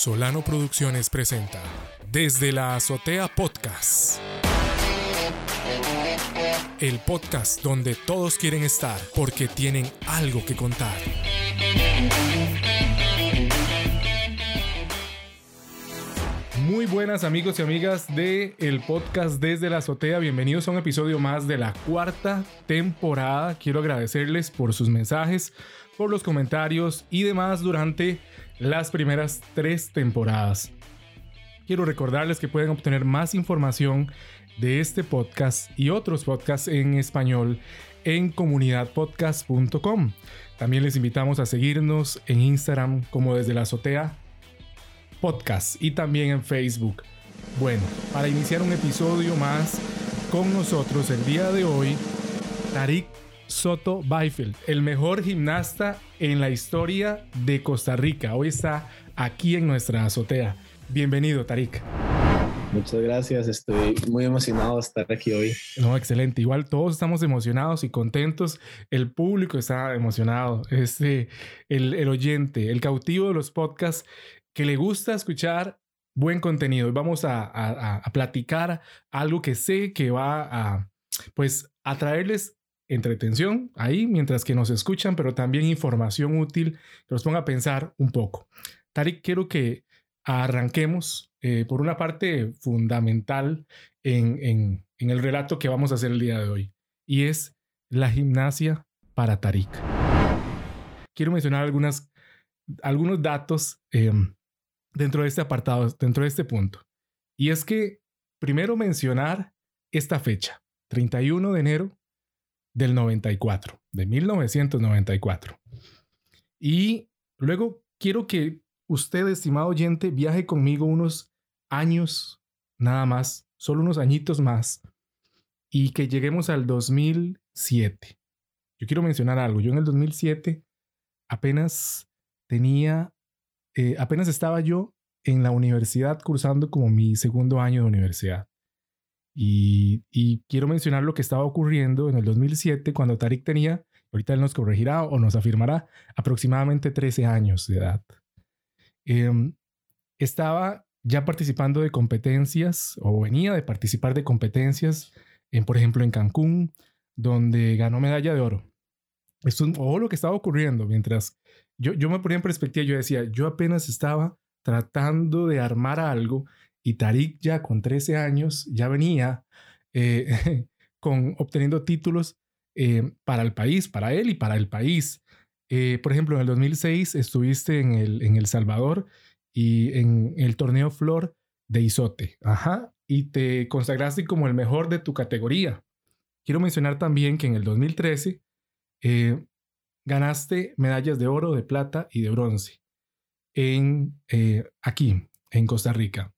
Solano Producciones presenta Desde la Azotea Podcast. El podcast donde todos quieren estar porque tienen algo que contar. Muy buenas amigos y amigas de el podcast Desde la Azotea. Bienvenidos a un episodio más de la cuarta temporada. Quiero agradecerles por sus mensajes, por los comentarios y demás durante las primeras tres temporadas. Quiero recordarles que pueden obtener más información de este podcast y otros podcasts en español en comunidadpodcast.com. También les invitamos a seguirnos en Instagram como desde la azotea podcast y también en Facebook. Bueno, para iniciar un episodio más con nosotros el día de hoy, Tarik Soto Beifeld, el mejor gimnasta en la historia de Costa Rica. Hoy está aquí en nuestra azotea. Bienvenido, Tarik. Muchas gracias, estoy muy emocionado de estar aquí hoy. No, excelente. Igual todos estamos emocionados y contentos. El público está emocionado. Este, el, el oyente, el cautivo de los podcasts que le gusta escuchar buen contenido. Y vamos a, a, a platicar algo que sé que va a, pues, a traerles entretención ahí mientras que nos escuchan, pero también información útil que los ponga a pensar un poco. Tarik, quiero que arranquemos eh, por una parte fundamental en, en, el relato que vamos a hacer el día de hoy, y es la gimnasia para Tarik. Quiero mencionar algunas, algunos datos eh, dentro de este apartado, dentro de este punto. Y es que primero mencionar esta fecha, 31 de enero del 94, de 1994. Y luego quiero que usted, estimado oyente, viaje conmigo unos años nada más, solo unos añitos más, y que lleguemos al 2007. Yo quiero mencionar algo. Yo en el 2007 apenas tenía, eh, apenas estaba yo en la universidad cursando como mi segundo año de universidad. Y, quiero mencionar lo que estaba ocurriendo en el 2007 cuando Tarik tenía, ahorita él nos corregirá o nos afirmará, aproximadamente 13 años de edad. Em, estaba ya participando de competencias o venía de participar de competencias, en, por ejemplo, en Cancún, donde ganó medalla de oro. Esto es lo que estaba ocurriendo mientras yo, yo me ponía en perspectiva, yo decía, yo apenas estaba tratando de armar algo y Tarik ya con 13 años ya venía eh, con, obteniendo títulos eh, para el país, para él y para el país. Eh, por ejemplo, en el 2006 estuviste en el, en el Salvador y en el torneo Flor de Isote. Ajá. Y te consagraste como el mejor de tu categoría. Quiero mencionar también que en el 2013 ganaste medallas de oro, de plata y de bronce en, aquí, en Costa Rica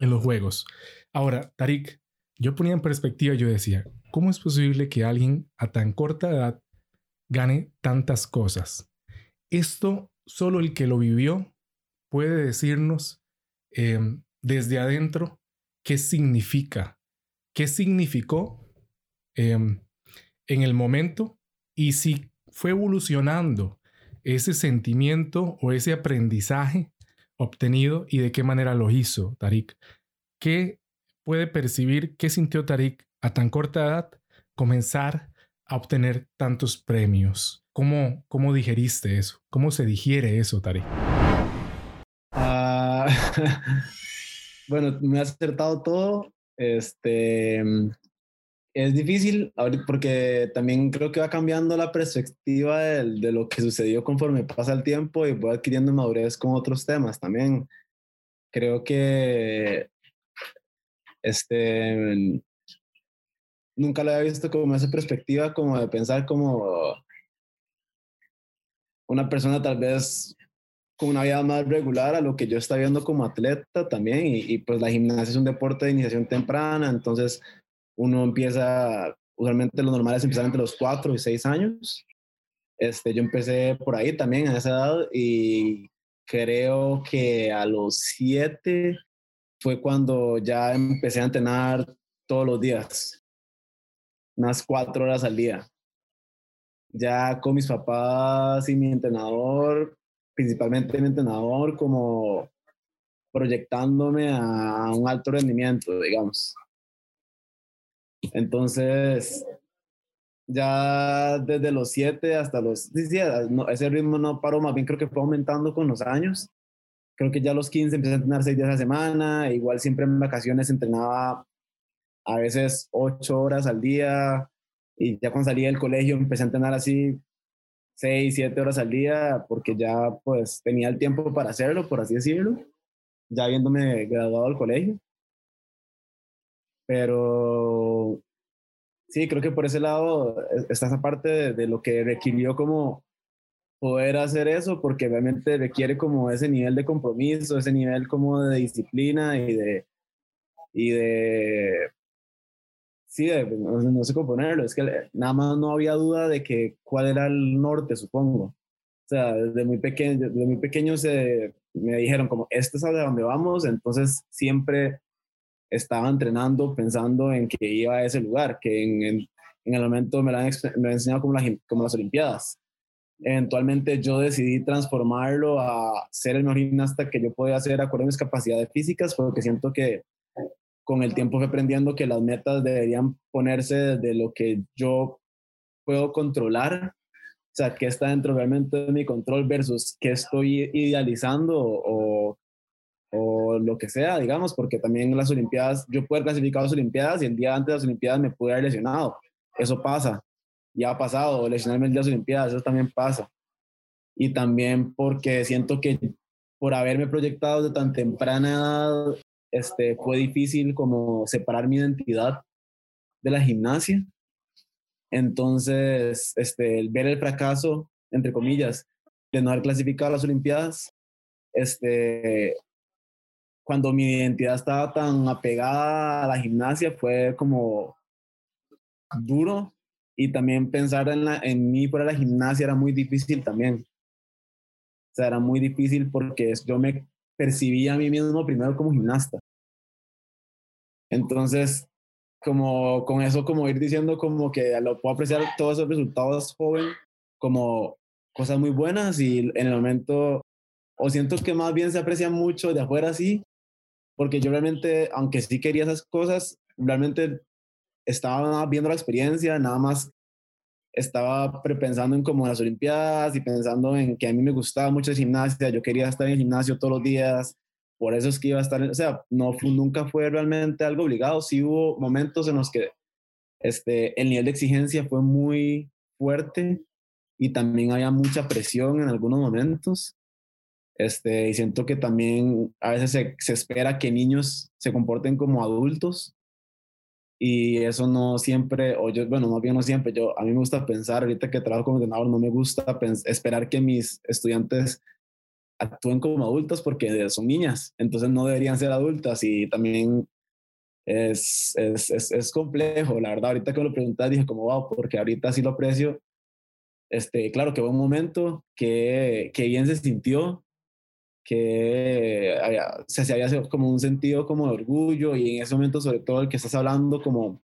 en los juegos. Ahora, Tarik, yo ponía en perspectiva, yo decía, ¿cómo es posible que alguien a tan corta edad gane tantas cosas? Esto solo el que lo vivió puede decirnos em, desde adentro qué significa, qué significó em, en el momento y si fue evolucionando ese sentimiento o ese aprendizaje obtenido y de qué manera lo hizo Tarik. ¿Qué puede percibir, qué sintió Tarik a tan corta edad comenzar a obtener tantos premios? ¿Cómo, cómo digeriste eso? ¿Cómo se digiere eso, Tarik? Uh, bueno, me ha acertado todo. Este, es difícil porque también creo que va cambiando la perspectiva de, de, lo que sucedió conforme pasa el tiempo y voy adquiriendo madurez con otros temas también. Creo que este nunca lo había visto como esa perspectiva como de pensar como una persona tal vez con una vida más regular a lo que yo estaba viendo como atleta también y, y pues la gimnasia es un deporte de iniciación temprana, entonces uno empieza, usualmente lo normal es empezar entre los 4 y 6 años. Este, yo empecé por ahí también a esa edad y creo que a los 7 fue cuando ya empecé a entrenar todos los días, unas 4 horas al día. Ya con mis papás y mi entrenador, principalmente mi entrenador, como proyectándome a un alto rendimiento, digamos. Entonces, ya desde los 7 hasta los... ese ritmo no paró, más bien creo que fue aumentando con los años. Creo que ya a los 15 empecé a entrenar 6 días a la semana, igual siempre en vacaciones entrenaba a veces 8 horas al día y ya cuando salí del colegio empecé a entrenar así 6, 7 horas al día porque ya pues tenía el tiempo para hacerlo, por así decirlo, ya habiéndome graduado del colegio. Pero sí, creo que por ese lado e, está esa parte de, lo que requirió como poder hacer eso, porque realmente requiere como ese nivel de compromiso, ese nivel como de disciplina y de, y de sí, no, sé cómo ponerlo, es que nada más no había duda de que cuál era el norte, supongo. O sea, desde muy pequeño, desde muy pequeño se, me dijeron como, este es a donde vamos, entonces siempre estaba entrenando pensando en que iba a ese lugar, que en, en, el momento me lo han, me enseñado como, como las Olimpiadas. Eventualmente yo decidí transformarlo a ser el mejor gimnasta que yo podía hacer acuerdo a mis capacidades físicas, porque siento que con el tiempo fui aprendiendo que las metas deberían ponerse desde lo que yo puedo controlar, o sea, qué está dentro realmente de mi control versus qué estoy idealizando o, o lo que sea, digamos, porque también las Olimpiadas, yo puedo clasificar las Olimpiadas y el día antes de las Olimpiadas me pude haber lesionado. Eso pasa, ya ha pasado, lesionarme el día de las Olimpiadas, eso también pasa. Y también porque siento que por haberme proyectado de tan temprana edad, este, fue difícil como separar mi identidad de la gimnasia. Entonces, este, el ver el fracaso, entre comillas, de no haber clasificado a las Olimpiadas, este, cuando mi identidad estaba tan apegada a la gimnasia fue como duro y también pensar en, la, en mí fuera la gimnasia era muy difícil también. O sea, era muy difícil porque yo me percibía a mí mismo primero como gimnasta. Entonces, como con eso, como ir diciendo como que lo puedo apreciar todos esos resultados joven como cosas muy buenas y en el momento, o siento que más bien se aprecia mucho de afuera así, porque yo realmente, aunque sí quería esas cosas, realmente estaba viendo la experiencia, nada más estaba pensando en como las Olimpiadas y pensando en que a mí me gustaba mucho el gimnasia, yo quería estar en el gimnasio todos los días, por eso es que iba a estar, o sea, no, nunca fue realmente algo obligado, sí hubo momentos en los que este, el nivel de exigencia fue muy fuerte y también había mucha presión en algunos momentos, este, y siento que también a veces se, se, espera que niños se comporten como adultos y eso no siempre, o yo, bueno, más bien no siempre, yo, a mí me gusta pensar, ahorita que trabajo como entrenador, no me gusta esperar que mis estudiantes actúen como adultos porque son niñas, entonces no deberían ser adultas y también es, es, es, es complejo, la verdad, ahorita que me lo preguntas dije como, wow, porque ahorita sí lo aprecio, este, claro que fue un momento que, que bien se sintió, que había, se había como un sentido como de orgullo y en ese momento sobre todo el que estás hablando como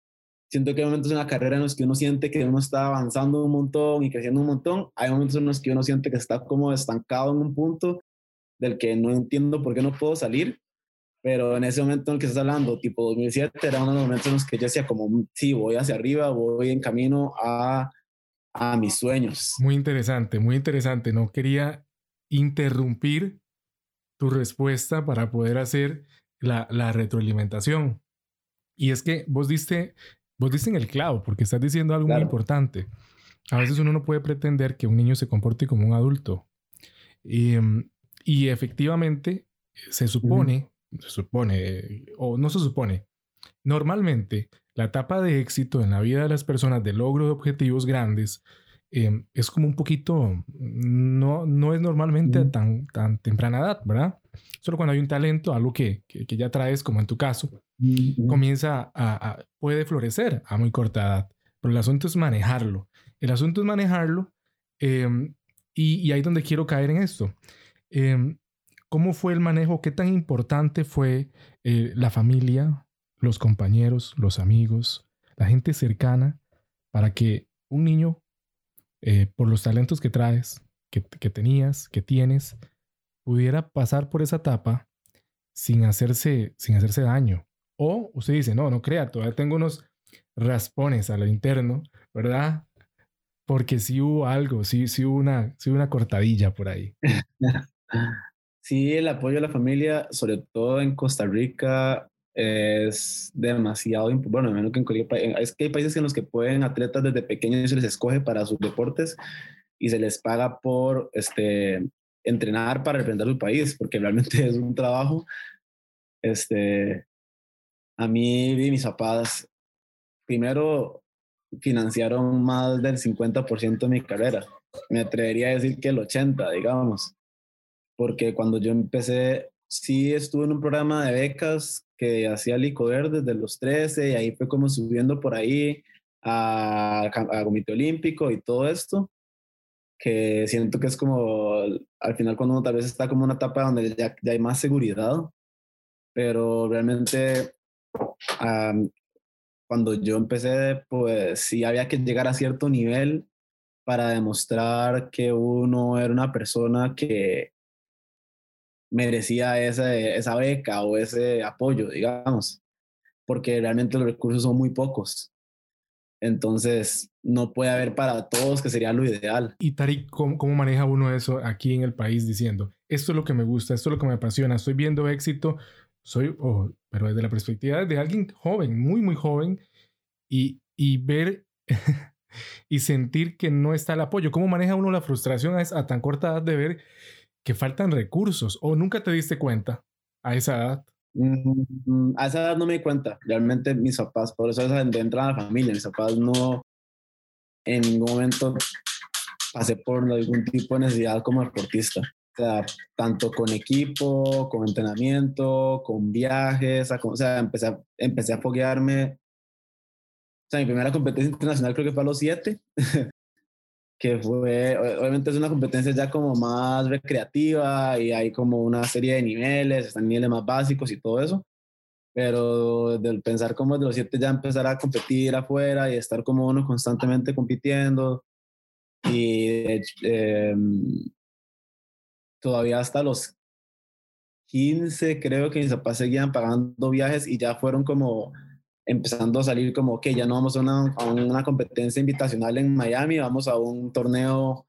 siento que hay momentos en la carrera en los que uno siente que uno está avanzando un montón y creciendo un montón, hay momentos en los que uno siente que está como estancado en un punto del que no entiendo por qué no puedo salir, pero en ese momento en el que estás hablando, tipo 2007, era uno de los momentos en los que yo decía como, sí, voy hacia arriba, voy en camino a, a mis sueños. Muy interesante, muy interesante. No quería interrumpir tu respuesta para poder hacer la, la retroalimentación. Y es que vos diste, vos diste en el clavo, porque estás diciendo algo muy importante. A veces uno no puede pretender que un niño se comporte como un adulto. Y, em, y efectivamente, se supone, se supone, o no se supone, normalmente la etapa de éxito en la vida de las personas de logro de objetivos grandes Em, es como un poquito, no, no es normalmente tan, tan temprana edad, ¿verdad? Solo cuando hay un talento, algo que, que, ya traes, como en tu caso, comienza a, puede florecer a muy corta edad. Pero el asunto es manejarlo. El asunto es manejarlo em, y, y, ahí es donde quiero caer en esto. Em, ¿Cómo fue el manejo? ¿Qué tan importante fue eh, la familia, los compañeros, los amigos, la gente cercana para que un niño eh, por los talentos que traes, que, tenías, que tienes, pudiera pasar por esa etapa sin hacerse, sin hacerse daño. O usted dice, no, no crea, todavía tengo unos raspones a lo interno, ¿verdad? Porque sí hubo algo, sí, sí hubo una, sí una cortadilla por ahí. Sí, el apoyo a la familia, sobre todo en Costa Rica, es demasiado. Bueno, menos que en cualquier país. Es que hay países en los que pueden atletas desde pequeños se les escoge para sus deportes y se les paga por este, entrenar para representar su país, porque realmente es un trabajo. Este, a mí y mis papás, primero financiaron más del 50% de mi carrera. Me atrevería a decir que el 80%, digamos porque cuando yo empecé, sí estuve en un programa de becas que hacía Licoder desde los 13 y ahí fue como subiendo por ahí a, a Comité Olímpico y todo esto, que siento que es como al final cuando uno tal vez está como una etapa donde ya, ya hay más seguridad, pero realmente cuando yo empecé, pues sí había que llegar a cierto nivel para demostrar que uno era una persona que merecía esa, esa beca o ese apoyo, digamos, porque realmente los recursos son muy pocos. Entonces, no puede haber para todos, que sería lo ideal. Y Tari, ¿cómo, ¿cómo, maneja uno eso aquí en el país diciendo, esto es lo que me gusta, esto es lo que me apasiona, estoy viendo éxito, soy, pero desde la perspectiva de alguien joven, muy, muy joven, y, y ver y sentir que no está el apoyo. ¿Cómo maneja uno la frustración a, a tan corta edad de ver que faltan recursos o nunca te diste cuenta a esa edad? Mm, a esa edad no me di cuenta. Realmente mis papás, por eso es de la familia, mis papás no en ningún momento pasé por algún tipo de necesidad como deportista. O sea, tanto con equipo, con entrenamiento, con viajes, o sea, empecé a, empecé a foguearme. O sea, mi primera competencia internacional creo que fue a los siete. que fue, obviamente es una competencia ya como más recreativa y hay como una serie de niveles, están niveles más básicos y todo eso, pero del pensar como de los siete ya empezar a competir afuera y estar como uno constantemente compitiendo y eh, todavía hasta los 15 creo que mis papás seguían pagando viajes y ya fueron como empezando a salir como que ya no vamos a una, a una competencia invitacional en Miami, vamos a un torneo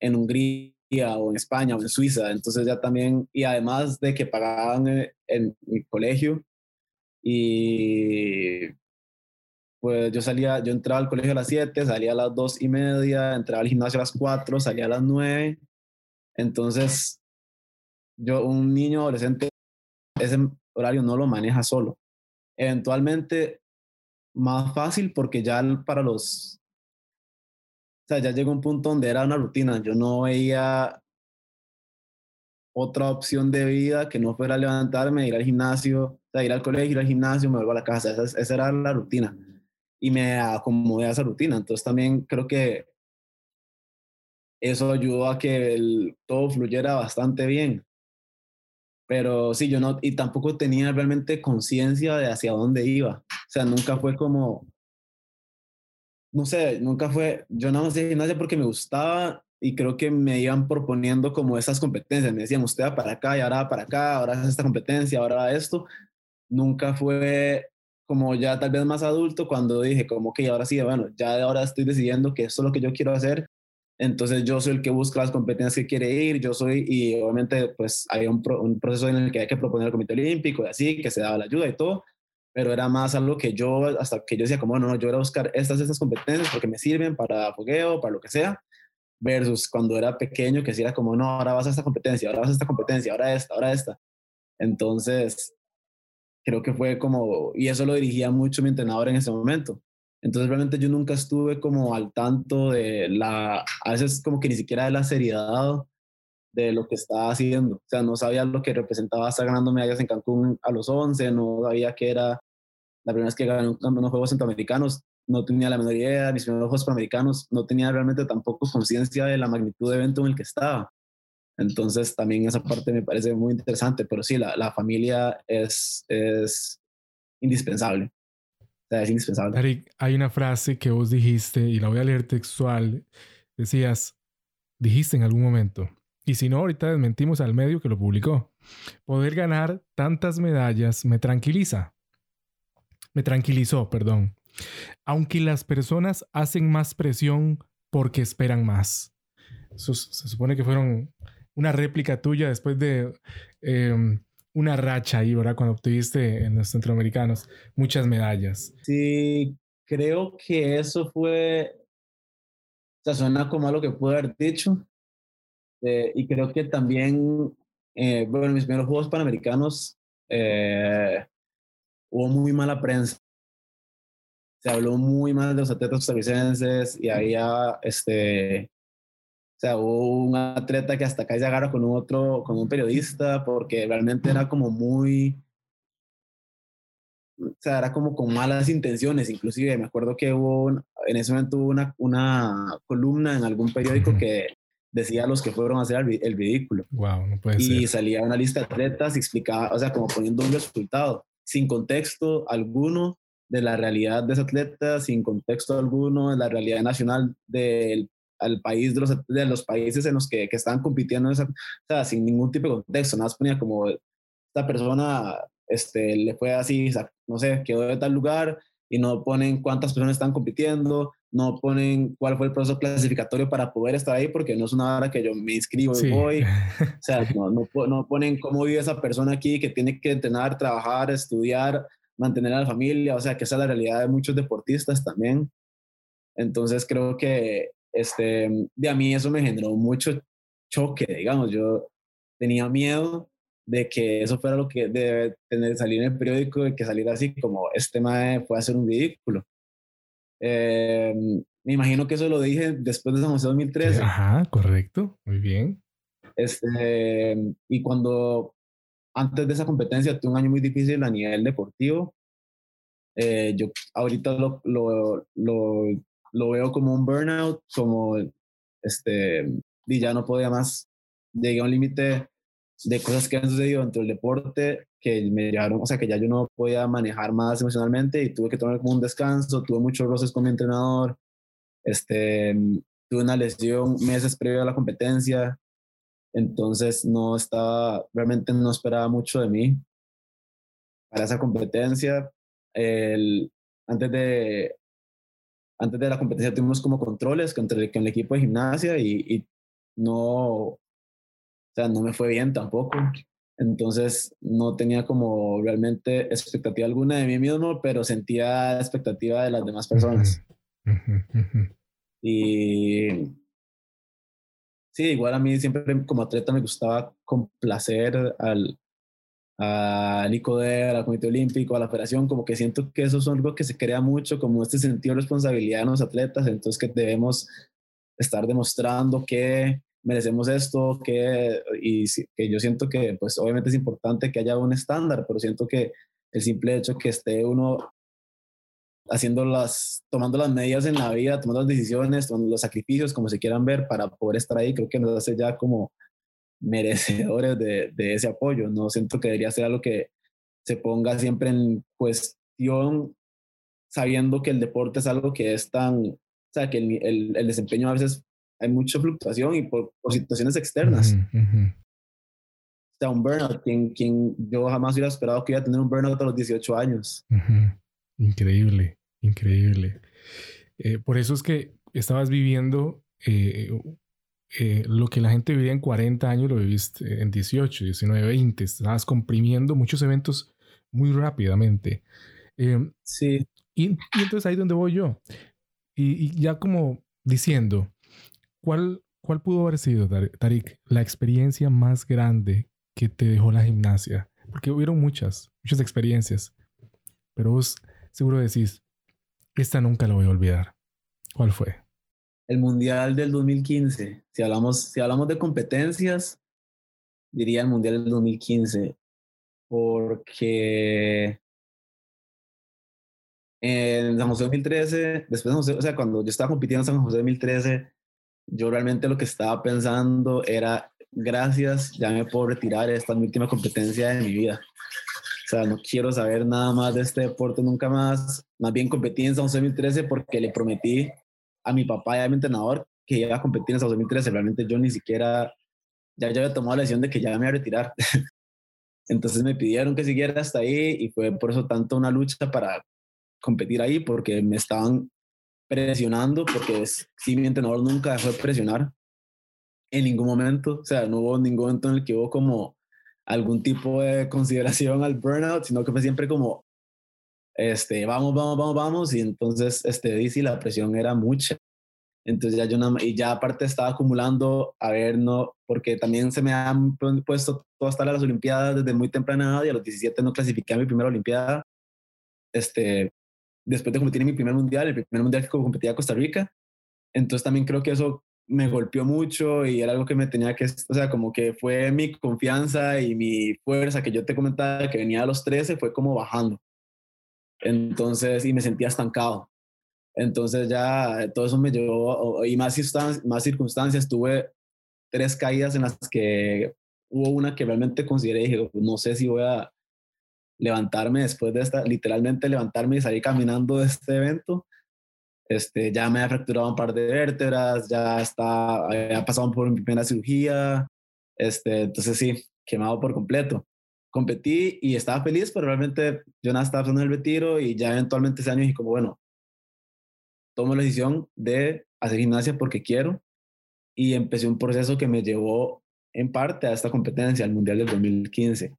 en Hungría o en España o en Suiza. Entonces ya también, y además de que pagaban eh, en mi colegio y pues yo salía, yo entraba al colegio a las 7, salía a las 2 y media, entraba al gimnasio a las 4, salía a las 9. Entonces, yo, un niño adolescente, ese horario no lo maneja solo eventualmente más fácil porque ya para los, o sea, ya llegó un punto donde era una rutina, yo no veía otra opción de vida que no fuera levantarme, ir al gimnasio, o sea, ir al colegio, ir al gimnasio, me vuelvo a la casa, esa, esa era la rutina y me acomodé a esa rutina, entonces también creo que eso ayudó a que todo fluyera bastante bien. Pero sí, yo no, y tampoco tenía realmente conciencia de hacia dónde iba. O sea, nunca fue como, no sé, nunca fue, yo no sé gimnasia porque me gustaba y creo que me iban proponiendo como esas competencias. Me decían, usted va para acá y ahora va para acá, ahora hace esta competencia, ahora esto. Nunca fue como ya tal vez más adulto cuando dije como que ahora sí, bueno, ya ahora estoy decidiendo que esto es lo que yo quiero hacer entonces yo soy el que busca las competencias que quiere ir, yo soy, y obviamente pues hay un, proceso en el que hay que proponer al Comité Olímpico y así, que se daba la ayuda y todo, pero era más algo que yo, hasta que yo decía como, no, no, yo voy a buscar estas, estas competencias porque me sirven para fogueo, para lo que sea, versus cuando era pequeño que si era como, no, ahora vas a esta competencia, ahora vas a esta competencia, ahora esta, ahora esta. Entonces, creo que fue como, y eso lo dirigía mucho mi entrenador en ese momento. Entonces realmente yo nunca estuve como al tanto de la, a veces como que ni siquiera de la seriedad de lo que estaba haciendo. O sea, no sabía lo que representaba estar ganando medallas en Cancún a los 11, no sabía que era la primera vez que gané unos Juegos Centroamericanos, no tenía la menor idea, mis primeros Juegos Panamericanos, no tenía realmente tampoco conciencia de la magnitud de evento en el que estaba. Entonces también esa parte me parece muy interesante, pero sí, la, la familia es, es indispensable es indispensable. Hay una frase que vos dijiste y la voy a leer textual. Decías, dijiste en algún momento, Y si no, ahorita desmentimos al medio que lo publicó. Poder ganar tantas medallas me tranquiliza. Me tranquilizó, perdón. Aunque las personas hacen más presión porque esperan más. se supone que fueron una réplica tuya después de em, una racha ahí, ¿verdad? Cuando obtuviste en los centroamericanos muchas medallas. Sí, creo que eso fue, o sea, suena como algo que pude haber dicho. Eh, y creo que también, eh, bueno, en mis primeros Juegos Panamericanos eh, hubo muy mala prensa. Se habló muy mal de los atletas costarricenses y había, este, o sea, hubo un atleta que hasta casi se agarra con un otro, con un periodista, porque realmente era como muy, o sea, era como con malas intenciones, inclusive me acuerdo que hubo, en ese momento hubo una, una columna en algún periódico que decía a los que fueron a hacer el, ridículo. Wow, no puede y salía una lista de atletas y explicaba, o sea, como poniendo un resultado, sin contexto alguno de la realidad de ese atleta, sin contexto alguno de la realidad nacional del al país de los, de los países en los que, que estaban compitiendo, o sea, sin ningún tipo de contexto, nada más ponía como esta persona este, le fue así, no sé, quedó de tal lugar y no ponen cuántas personas están compitiendo, no ponen cuál fue el proceso clasificatorio para poder estar ahí, porque no es una hora que yo me inscribo y voy. O sea, no, no, no, ponen cómo vive esa persona aquí que tiene que entrenar, trabajar, estudiar, mantener a la familia. O sea, que esa es la realidad de muchos deportistas también. Entonces creo que este, de a mí eso me generó mucho choque, digamos, yo tenía miedo de que eso fuera lo que debe tener salir en el periódico y que saliera así como este mae a hacer un ridículo. Eh, me imagino que eso lo dije después de San José 2013. Ajá, correcto, muy bien. Este, y cuando antes de esa competencia tuve un año muy difícil a nivel deportivo. Eh, yo ahorita lo, lo, lo, lo veo como un burnout, como este, y ya no podía más. Llegué a un límite de cosas que han sucedido dentro del deporte que me llevaron, o sea, que ya yo no podía manejar más emocionalmente y tuve que tomar como un descanso, tuve muchos roces con mi entrenador, este, tuve una lesión meses previo a la competencia, entonces no estaba, realmente no esperaba mucho de mí para esa competencia. El, antes de, antes de la competencia tuvimos como controles con el, con el equipo de gimnasia y, y, no, o sea, no me fue bien tampoco. Entonces no tenía como realmente expectativa alguna de mí mismo, pero sentía expectativa de las demás personas. Y sí, igual a mí siempre como atleta me gustaba complacer al, al ICODER, al Comité Olímpico, a la Federación, como que siento que eso es algo que se crea mucho, como este sentido de responsabilidad en los atletas, entonces que debemos estar demostrando que merecemos esto, que, y que yo siento que pues obviamente es importante que haya un estándar, pero siento que el simple hecho que esté uno haciendo las, tomando las medidas en la vida, tomando las decisiones, tomando los sacrificios, como se quieran ver, para poder estar ahí, creo que nos hace ya como merecedores de, de, ese apoyo. No siento que debería ser algo que se ponga siempre en cuestión, sabiendo que el deporte es algo que es tan, o sea, que el, el, desempeño a veces hay mucha fluctuación y por, por situaciones externas. O sea, un burnout, quien, quien yo jamás hubiera esperado que iba a tener un burnout a los 18 años. Increíble, increíble. Eh, por eso es que estabas viviendo eh, eh, lo que la gente vivía en 40 años lo viviste en 18, 19, 20. Estabas comprimiendo muchos eventos muy rápidamente. Em, sí. Y, entonces ahí es donde voy yo. Y, ya como diciendo, ¿cuál, ¿cuál pudo haber sido, Tarik, la experiencia más grande que te dejó la gimnasia? Porque hubieron muchas, muchas experiencias. Pero vos seguro decís, esta nunca la voy a olvidar. ¿Cuál fue? El Mundial del 2015. Si hablamos, si hablamos de competencias, diría el Mundial del 2015, porque en San José 2013, después de o sea, cuando yo estaba compitiendo en San José 2013, yo realmente lo que estaba pensando era, gracias, ya me puedo retirar, esta mi última competencia de mi vida. O sea, no quiero saber nada más de este deporte nunca más. Más bien competí en San José 2013 porque le prometí a mi papá y a mi entrenador que iba a competir en 2013. Realmente yo ni siquiera ya yo había tomado la decisión de que ya me iba a retirar. Entonces me pidieron que siguiera hasta ahí y fue por eso tanto una lucha para competir ahí, porque me estaban presionando, porque sí, mi entrenador nunca dejó de presionar en ningún momento. O sea, no hubo ningún momento en el que hubo como algún tipo de consideración al burnout, sino que fue siempre como, este, vamos, vamos, vamos, vamos. Y entonces, este, dice, la presión era mucha. Entonces ya yo y ya aparte estaba acumulando, a ver, no, porque también se me han puesto todas las Olimpiadas desde muy temprana y a los 17 no clasifiqué a mi primera Olimpiada. Este, después de competir en mi primer mundial, el primer mundial que competía a Costa Rica. Entonces también creo que eso me golpeó mucho y era algo que me tenía que, o sea, como que fue mi confianza y mi fuerza que yo te comentaba que venía a los 13 fue como bajando. Entonces, y me sentía estancado. Entonces ya todo eso me llevó, y más, circunstancias, tuve tres caídas en las que hubo una que realmente consideré, dije, no sé si voy a levantarme después de esta, literalmente levantarme y salir caminando de este evento. Este, ya me había fracturado un par de vértebras, ya está, había pasado por mi primera cirugía, este, entonces sí, quemado por completo. Competí y estaba feliz, pero realmente yo nada estaba haciendo el retiro y ya eventualmente ese año dije como, bueno, tomo la decisión de hacer gimnasia porque quiero y empecé un proceso que me llevó en parte a esta competencia, al Mundial del 2015.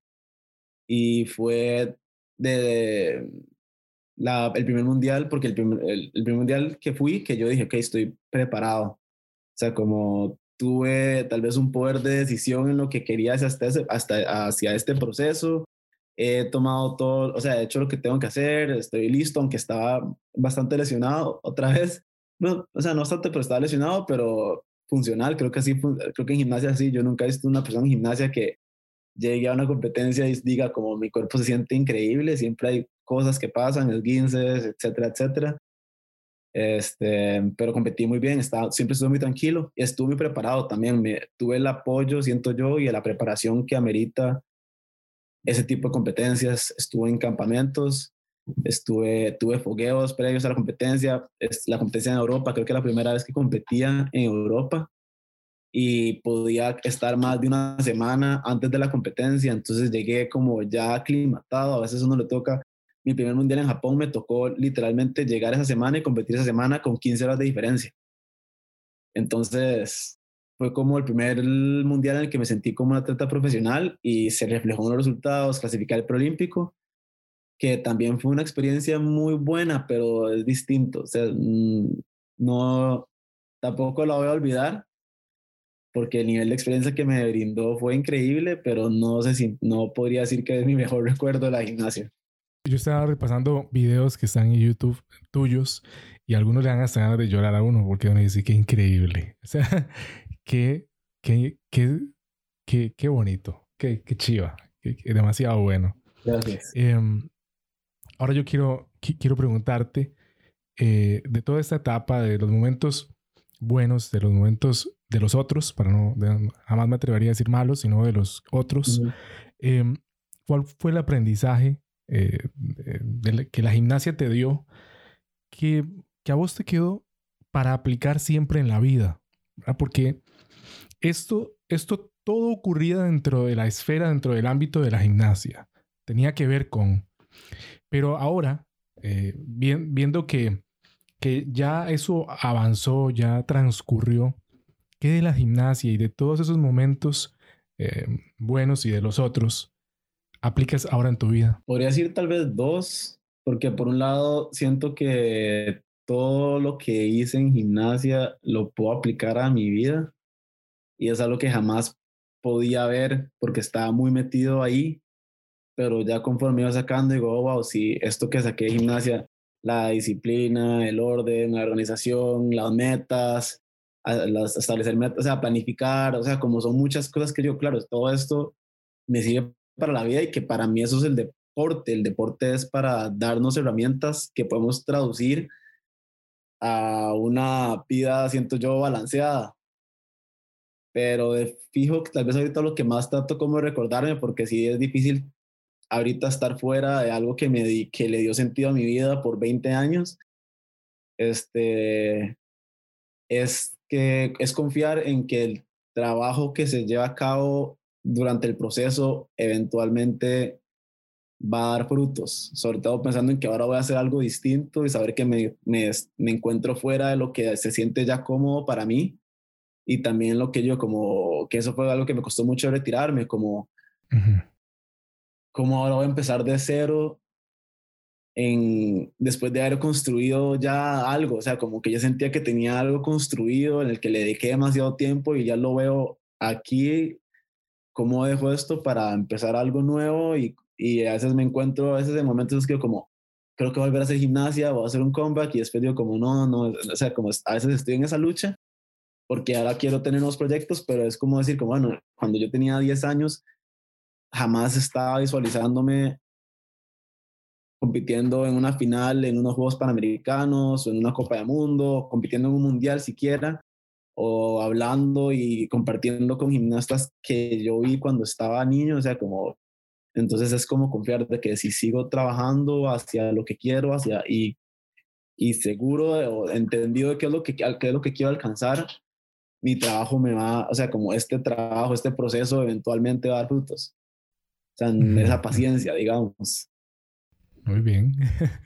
Y fue de, la, el primer mundial, porque el primer, el, primer mundial que fui, que yo dije, ok, estoy preparado. O sea, como tuve tal vez un poder de decisión en lo que quería hasta, hasta hacia este proceso, he tomado todo, o sea, he hecho lo que tengo que hacer, estoy listo, aunque estaba bastante lesionado otra vez. No, o sea, no bastante, pero estaba lesionado, pero funcional. Creo que así, creo que en gimnasia sí. Yo nunca he visto una persona en gimnasia que llegue a una competencia y diga como mi cuerpo se siente increíble, siempre hay cosas que pasan, esguinces, etcétera, etcétera. Este, pero competí muy bien, estaba, siempre estuve muy tranquilo y estuve muy preparado también. Me, tuve el apoyo, siento yo, y la preparación que amerita ese tipo de competencias. Estuve en campamentos, estuve, tuve fogueos previos a la competencia. La competencia en Europa, creo que la primera vez que competía en Europa y podía estar más de una semana antes de la competencia. Entonces llegué como ya aclimatado. A veces uno le toca. Mi primer mundial en Japón me tocó literalmente llegar esa semana y competir esa semana con 15 horas de diferencia. Entonces, fue como el primer mundial en el que me sentí como un atleta profesional y se reflejó en los resultados, clasificar el preolímpico, que también fue una experiencia muy buena, pero es distinto. O sea, mm, no, tampoco la voy a olvidar, porque el nivel de experiencia que me brindó fue increíble, pero no sé si, no podría decir que es mi mejor recuerdo de la gimnasia. Yo estaba repasando videos que están en YouTube tuyos y algunos le dan hasta ganas de llorar a uno porque uno dice que increíble. O sea, qué, qué, qué, qué, bonito, qué, qué chiva, qué, demasiado bueno. Gracias. Em, ahora yo quiero, quiero preguntarte eh, de toda esta etapa, de los momentos buenos, de los momentos de los otros, para no, jamás me atrevería a decir malos, sino de los otros. Em, ¿Cuál fue el aprendizaje eh, que la gimnasia te dio que, que a vos te quedó para aplicar siempre en la vida? Porque esto, esto todo ocurría dentro de la esfera, dentro del ámbito de la gimnasia. Tenía que ver con... Pero ahora, eh, viendo que, que ya eso avanzó, ya transcurrió, ¿qué de la gimnasia y de todos esos momentos eh, buenos y de los otros aplicas ahora en tu vida? Podría decir tal vez dos, porque por un lado siento que todo lo que hice en gimnasia lo puedo aplicar a mi vida y es algo que jamás podía ver porque estaba muy metido ahí, pero ya conforme iba sacando, digo, oh, wow, si esto que saqué de gimnasia, la disciplina, el orden, la organización, las metas, las, establecer metas, o sea, planificar, o sea, como son muchas cosas que yo, claro, todo esto me sirve para la vida y que para mí eso es el deporte. El deporte es para darnos herramientas que podemos traducir a una vida, siento yo, balanceada pero de fijo tal vez ahorita lo que más trato como recordarme, porque sí es difícil ahorita estar fuera de algo que, me que le dio sentido a mi vida por 20 años, este, es que es confiar en que trabajo que se lleva a cabo durante el proceso eventualmente va a dar frutos, sobre todo pensando en que ahora voy a hacer algo distinto y saber que me, me, me encuentro fuera de lo que se siente ya cómodo para mí. Y también lo que yo como, que eso fue algo que me costó mucho retirarme, como, como ahora voy a empezar de cero en, después de haber construido ya algo, o sea, como que yo sentía que tenía algo construido en el que le dediqué demasiado tiempo y ya lo veo aquí, cómo dejo esto para empezar algo nuevo y, y a veces me encuentro, a veces en momentos que como, creo que voy a volver a hacer gimnasia, voy a hacer un comeback y después digo como, no, no, o sea, como a veces estoy en esa lucha porque ahora quiero tener nuevos proyectos, pero es como decir, como, bueno, cuando yo tenía 10 años, jamás estaba visualizándome compitiendo en una final, en unos Juegos Panamericanos o en una Copa del Mundo, compitiendo en un Mundial siquiera, o hablando y compartiendo con gimnastas que yo vi cuando estaba niño, o sea, como, entonces es como confiar de que si sigo trabajando hacia lo que quiero, hacia, y, y seguro o entendido de qué es, lo que, qué es lo que quiero alcanzar, mi trabajo me va, o sea, como este trabajo, este proceso eventualmente va a dar frutos. O sea, esa paciencia, digamos. Muy bien.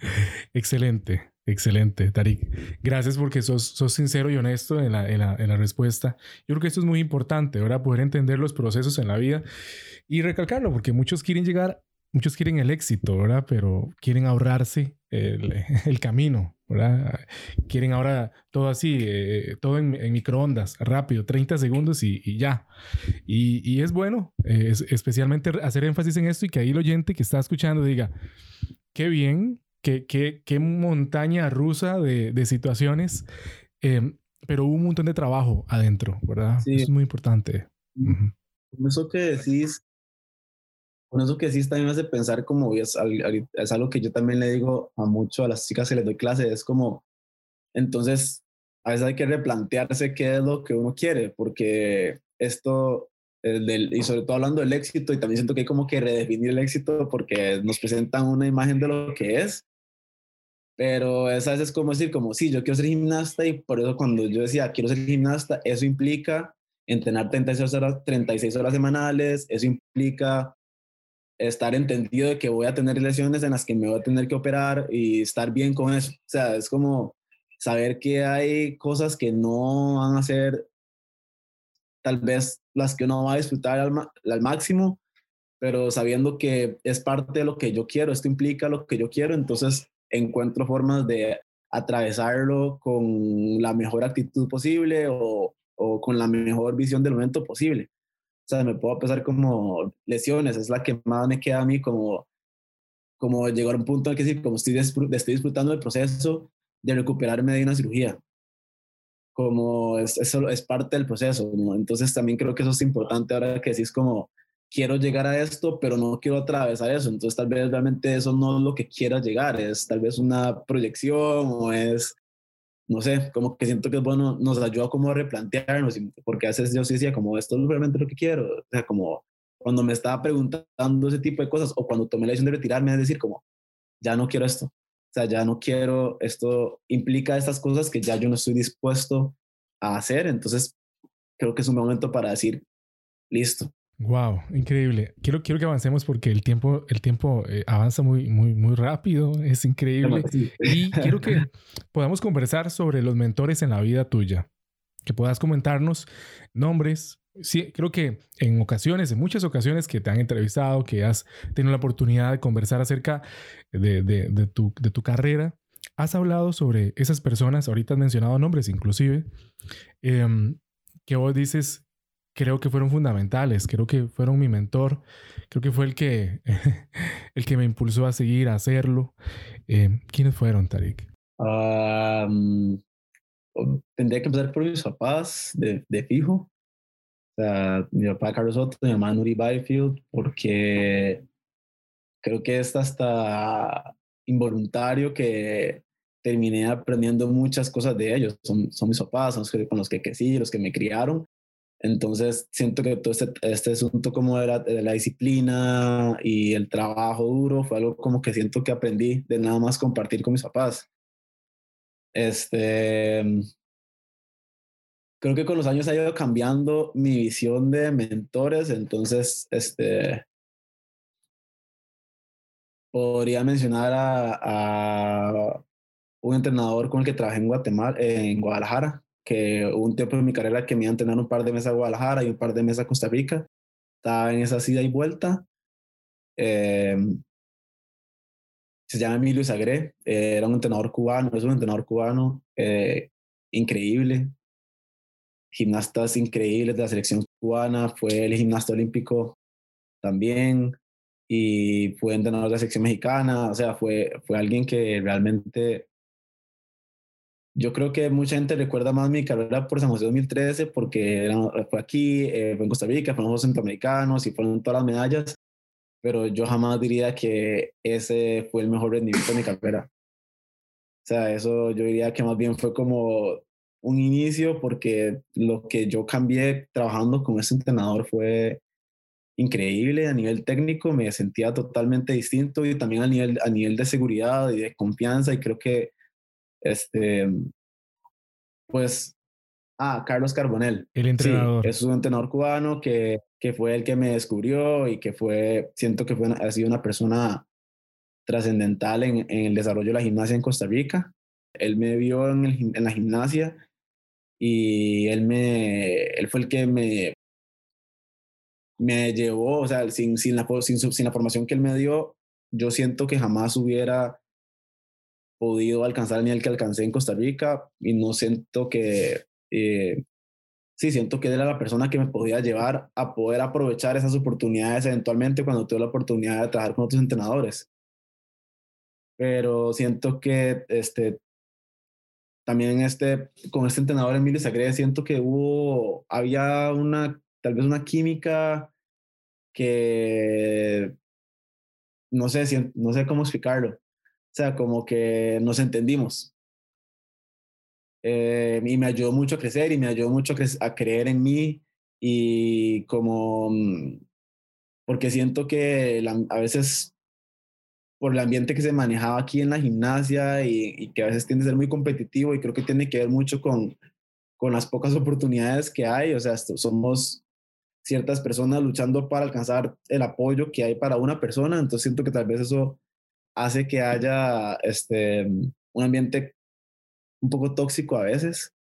excelente, excelente, Tarik. Gracias porque sos, sos sincero y honesto en la, en, la, en la, respuesta. Yo creo que esto es muy importante, ahora poder entender los procesos en la vida y recalcarlo, porque muchos quieren llegar, muchos quieren el éxito, ¿verdad? Pero quieren ahorrarse el, el camino, ¿verdad? Quieren ahora todo así, eh, todo en, microondas, rápido, 30 segundos y, ya. Y, y, es bueno, es, especialmente hacer énfasis en esto y que ahí el oyente que está escuchando diga, qué bien, qué, qué, qué montaña rusa de, de situaciones, eh, pero hubo un montón de trabajo adentro, ¿verdad? Sí. Eso es muy importante. Uh -huh. Eso que decís, con eso que sí también me hace pensar como es, es, algo que yo también le digo a mucho a las chicas que les doy clase, es como, entonces, a veces hay que replantearse qué es lo que uno quiere, porque esto, del, y sobre todo hablando del éxito, y también siento que hay como que redefinir el éxito porque nos presentan una imagen de lo que es, pero es a veces como decir, como, sí, yo quiero ser gimnasta y por eso cuando yo decía, quiero ser gimnasta, eso implica entrenar 36 horas, 36 horas semanales, eso implica estar entendido de que voy a tener lesiones en las que me voy a tener que operar y estar bien con eso. O sea, es como saber que hay cosas que no van a ser tal vez las que uno va a disfrutar al, al máximo, pero sabiendo que es parte de lo que yo quiero, esto implica lo que yo quiero, entonces encuentro formas de atravesarlo con la mejor actitud posible o, o con la mejor visión del momento posible. O sea, me puedo pesar como lesiones, es la que más me queda a mí como, como llegar a un punto en que sí, como estoy, estoy disfrutando del proceso de recuperarme de una cirugía. Como es, eso es parte del proceso, ¿no? Entonces también creo que eso es importante ahora que decís como, quiero llegar a esto, pero no quiero atravesar eso. Entonces tal vez realmente eso no es lo que quiera llegar, es tal vez una proyección o es no sé, como que siento que es bueno, nos ayuda como a replantearnos, porque a veces yo sí decía como, esto es realmente lo que quiero, o sea, como cuando me estaba preguntando ese tipo de cosas, o cuando tomé la decisión de retirarme, es decir, como, ya no quiero esto, o sea, ya no quiero, esto implica estas cosas que ya yo no estoy dispuesto a hacer, entonces creo que es un momento para decir, listo, Wow, increíble. Quiero, quiero que avancemos porque el tiempo, el tiempo eh, avanza muy, muy, muy rápido. Es increíble. Y quiero que podamos conversar sobre los mentores en la vida tuya. Que puedas comentarnos nombres. Sí, creo que en ocasiones, en muchas ocasiones que te han entrevistado, que has tenido la oportunidad de conversar acerca de, de, de, tu, de tu carrera, has hablado sobre esas personas. Ahorita has mencionado nombres, inclusive, eh, que vos dices creo que fueron fundamentales, creo que fueron mi mentor, creo que fue el que, el que me impulsó a seguir, a hacerlo. Eh, ¿Quiénes fueron, Tarik? Um, tendría que empezar por mis papás, de, de fijo. Mi papá Carlos Soto, mi mamá Nuri Byfield, porque creo que es hasta involuntario que terminé aprendiendo muchas cosas de ellos. Son, son mis papás, son los que, con los que crecí, los que me criaron. Entonces, siento que todo este, este asunto como de la, de la, disciplina y el trabajo duro fue algo como que siento que aprendí de nada más compartir con mis papás. Este, creo que con los años ha ido cambiando mi visión de mentores, entonces, este, podría mencionar a, un entrenador con el que trabajé en Guatemala, en Guadalajara, que hubo un tiempo en mi carrera que me iba a entrenar un par de meses a Guadalajara y un par de meses a Costa Rica. Estaba en esa ida y vuelta. Em, se llama Emilio Isagré, eh, era un entrenador cubano, es un entrenador cubano eh, increíble, gimnastas increíbles de la selección cubana, fue el gimnasta olímpico también y fue entrenador de la selección mexicana, o sea, fue, fue alguien que realmente yo creo que mucha gente recuerda más mi carrera por San José 2013 porque fue aquí, eh, fue en Costa Rica, fueron los centroamericanos y fueron todas las medallas, pero yo jamás diría que ese fue el mejor rendimiento de mi carrera. O sea, eso yo diría que más bien fue como un inicio porque lo que yo cambié trabajando con ese entrenador fue increíble a nivel técnico, me sentía totalmente distinto y también a nivel, a nivel de seguridad y de confianza y creo que este, pues, ah, Carlos Carbonel. El entrenador. es un entrenador cubano que, que fue el que me descubrió y que fue, siento que fue, ha sido una persona trascendental en, en, el desarrollo de la gimnasia en Costa Rica. Él me vio en, el, en la gimnasia y él, me, él fue el que me, me llevó, o sea, sin, sin, la, sin, sin la formación que él me dio, yo siento que jamás hubiera podido alcanzar el nivel que alcancé en Costa Rica y no siento que, eh, sí, siento que era la persona que me podía llevar a poder aprovechar esas oportunidades eventualmente cuando tuve la oportunidad de trabajar con otros entrenadores. Pero siento que este, también este, con este entrenador Emilio Sagre siento que hubo, había una, tal vez una química que no sé, no sé cómo explicarlo o sea, como que nos entendimos. Eh, y me ayudó mucho a crecer y me ayudó mucho a, creer en mí y como, mm, porque siento que a veces por el ambiente que se manejaba aquí en la gimnasia y, y, que a veces tiende a ser muy competitivo y creo que tiene que ver mucho con, con las pocas oportunidades que hay, o sea, somos ciertas personas luchando para alcanzar el apoyo que hay para una persona, entonces siento que tal vez eso hace que haya este, un ambiente un poco tóxico a veces,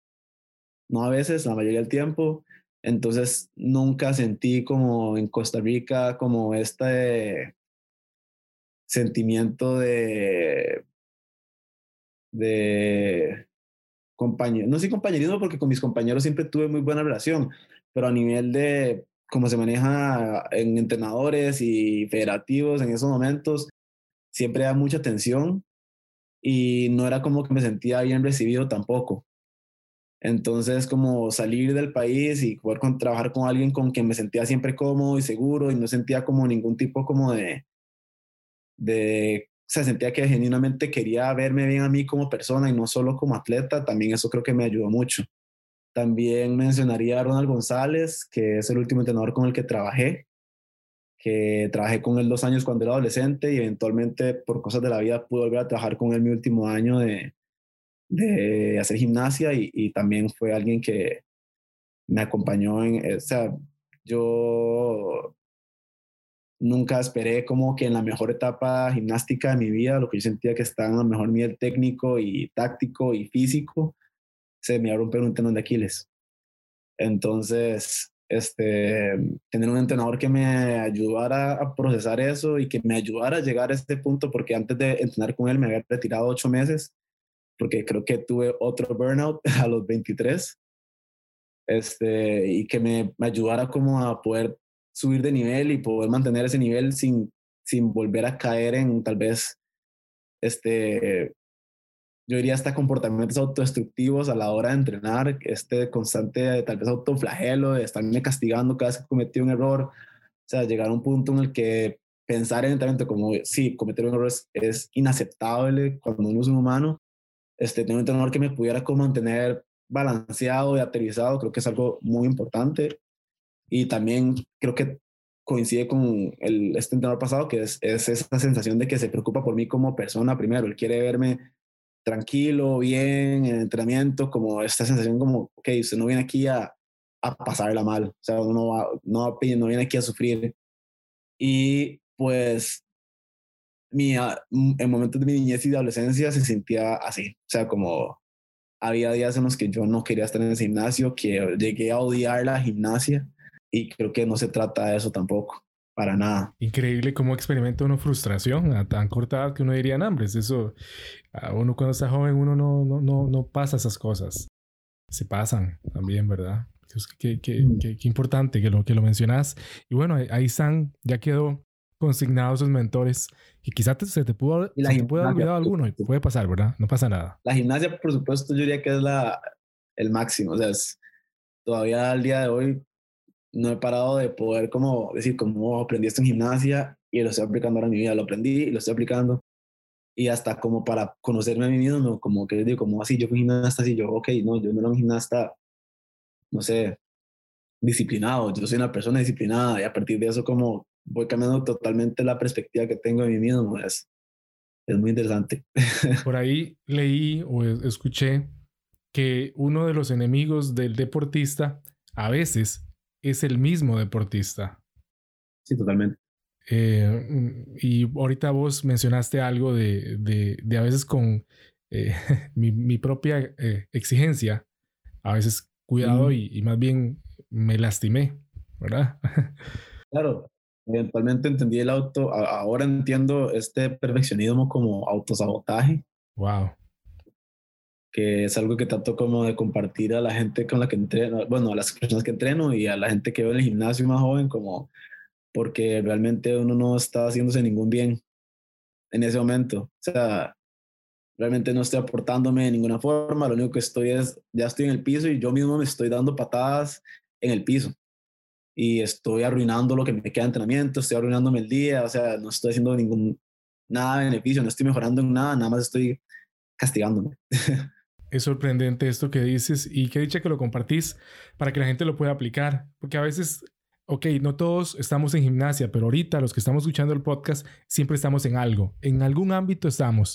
no a veces, la mayoría del tiempo. Entonces nunca sentí como en Costa Rica como este sentimiento de de compañero, no sé compañerismo porque con mis compañeros siempre tuve muy buena relación, pero a nivel de cómo se maneja en entrenadores y federativos en esos momentos, siempre da mucha atención y no era como que me sentía bien recibido tampoco. Entonces, como salir del país y poder trabajar con alguien con quien me sentía siempre cómodo y seguro y no sentía como ningún tipo como de, de, o sentía que genuinamente quería verme bien a mí como persona y no solo como atleta, también eso creo que me ayudó mucho. También mencionaría a Ronald González, que es el último entrenador con el que trabajé que trabajé con él dos años cuando era adolescente y eventualmente por cosas de la vida pude volver a trabajar con él mi último año de, de hacer gimnasia y, también fue alguien que me acompañó en, o sea, yo nunca esperé como que en la mejor etapa gimnástica de mi vida, lo que yo sentía que estaba en el mejor nivel técnico y táctico y físico, se me iba a romper un tendón de Aquiles. Entonces, este, tener un entrenador que me ayudara a procesar eso y que me ayudara a llegar a este punto, porque antes de entrenar con él me había retirado ocho meses, porque creo que tuve otro burnout a los 23, este, y que me, me ayudara como a poder subir de nivel y poder mantener ese nivel sin, sin volver a caer en tal vez este, yo diría hasta comportamientos autodestructivos a la hora de entrenar, este constante tal vez autoflagelo, de estarme castigando cada vez que cometí un error, o sea, llegar a un punto en el que pensar en entrenamiento como, sí, cometer un error es, inaceptable cuando uno es un humano, este, tener un entrenador que me pudiera como mantener balanceado y aterrizado, creo que es algo muy importante. Y también creo que coincide con el, este entrenador pasado, que es, es esa sensación de que se preocupa por mí como persona primero, él quiere verme tranquilo, bien, en entrenamiento, como esta sensación como, ok, usted no viene aquí a, a pasarla mal, o sea, uno va, no, no viene aquí a sufrir. Y pues mi, en momentos de mi niñez y adolescencia se sentía así, o sea, como había días en los que yo no quería estar en el gimnasio, que llegué a odiar la gimnasia y creo que no se trata de eso tampoco, para nada. Increíble cómo experimenta uno frustración a tan corta edad que uno diría hambres. Eso, a uno cuando está joven, uno no, no, no, no pasa esas cosas. Se pasan también, ¿verdad? Qué, qué, mm. qué, qué, importante que lo, que lo mencionas. Y bueno, ahí San ya quedó consignado sus mentores y quizás se te pudo, se te puede haber olvidado alguno y puede pasar, ¿verdad? No pasa nada. La gimnasia, por supuesto, yo diría que es la, el máximo. O sea, es, todavía al día de hoy no he parado de poder como decir, como aprendí esto en gimnasia y lo estoy aplicando ahora en mi vida. Lo aprendí y lo estoy aplicando. Y hasta como para conocerme a mí mismo, como que digo, como así, yo fui gimnasta, así yo, ok, no, yo no era un gimnasta, no sé, disciplinado, yo soy una persona disciplinada y a partir de eso como voy cambiando totalmente la perspectiva que tengo de mí mismo. Es, es muy interesante. Por ahí leí o escuché que uno de los enemigos del deportista a veces es el mismo deportista. Sí, totalmente. Eh, y ahorita vos mencionaste algo de, de, de a veces con eh, mi, mi, propia eh, exigencia, a veces cuidado y, y, más bien me lastimé, ¿verdad? Claro, eventualmente entendí el auto, ahora entiendo este perfeccionismo como autosabotaje. Wow. Que es algo que trato como de compartir a la gente con la que entreno, bueno, a las personas que entreno y a la gente que veo en el gimnasio más joven, como porque realmente uno no está haciéndose ningún bien en ese momento. O sea, realmente no estoy aportándome de ninguna forma, lo único que estoy es, ya estoy en el piso y yo mismo me estoy dando patadas en el piso y estoy arruinando lo que me queda de entrenamiento, estoy arruinándome el día, o sea, no estoy haciendo ningún, nada de beneficio, no estoy mejorando en nada, nada más estoy castigándome. Es sorprendente esto que dices y qué dicha que lo compartís para que la gente lo pueda aplicar, porque a veces, ok, no todos estamos en gimnasia, pero ahorita los que estamos escuchando el podcast siempre estamos en algo, en algún ámbito estamos.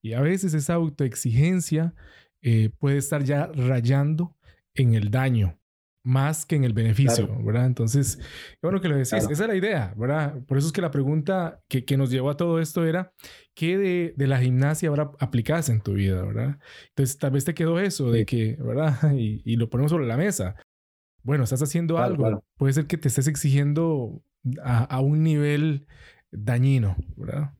Y a veces esa autoexigencia eh, puede estar ya rayando en el daño más que en el beneficio, ¿verdad? Entonces, bueno que lo decís, esa es la idea, ¿verdad? Por eso es que la pregunta que, que nos llevó a todo esto era, ¿qué de, de, la gimnasia ahora aplicas en tu vida, ¿verdad? Entonces, tal vez te quedó eso de que, ¿verdad? Y, y lo ponemos sobre la mesa. Bueno, estás haciendo algo, puede ser que te estés exigiendo a, a un nivel dañino, ¿verdad?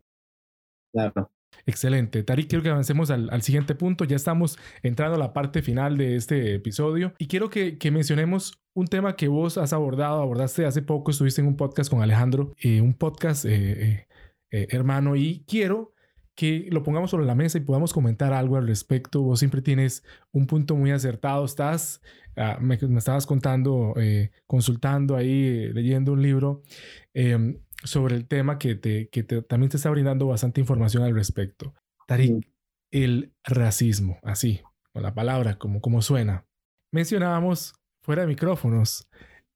Claro. Excelente. Tari, quiero que avancemos al, al, siguiente punto. Ya estamos entrando a la parte final de este episodio y quiero que, que mencionemos un tema que vos has abordado, abordaste hace poco, estuviste en un podcast con Alejandro, eh, un podcast eh, eh, eh, hermano, y quiero que lo pongamos sobre la mesa y podamos comentar algo al respecto. Vos siempre tienes un punto muy acertado. Estás, uh, me, me, estabas contando, eh, consultando ahí, leyendo un libro. Sobre el tema que, te, que te, también te está brindando bastante información al respecto. Tarik, el racismo, así, con la palabra, como, como suena. Mencionábamos fuera de micrófonos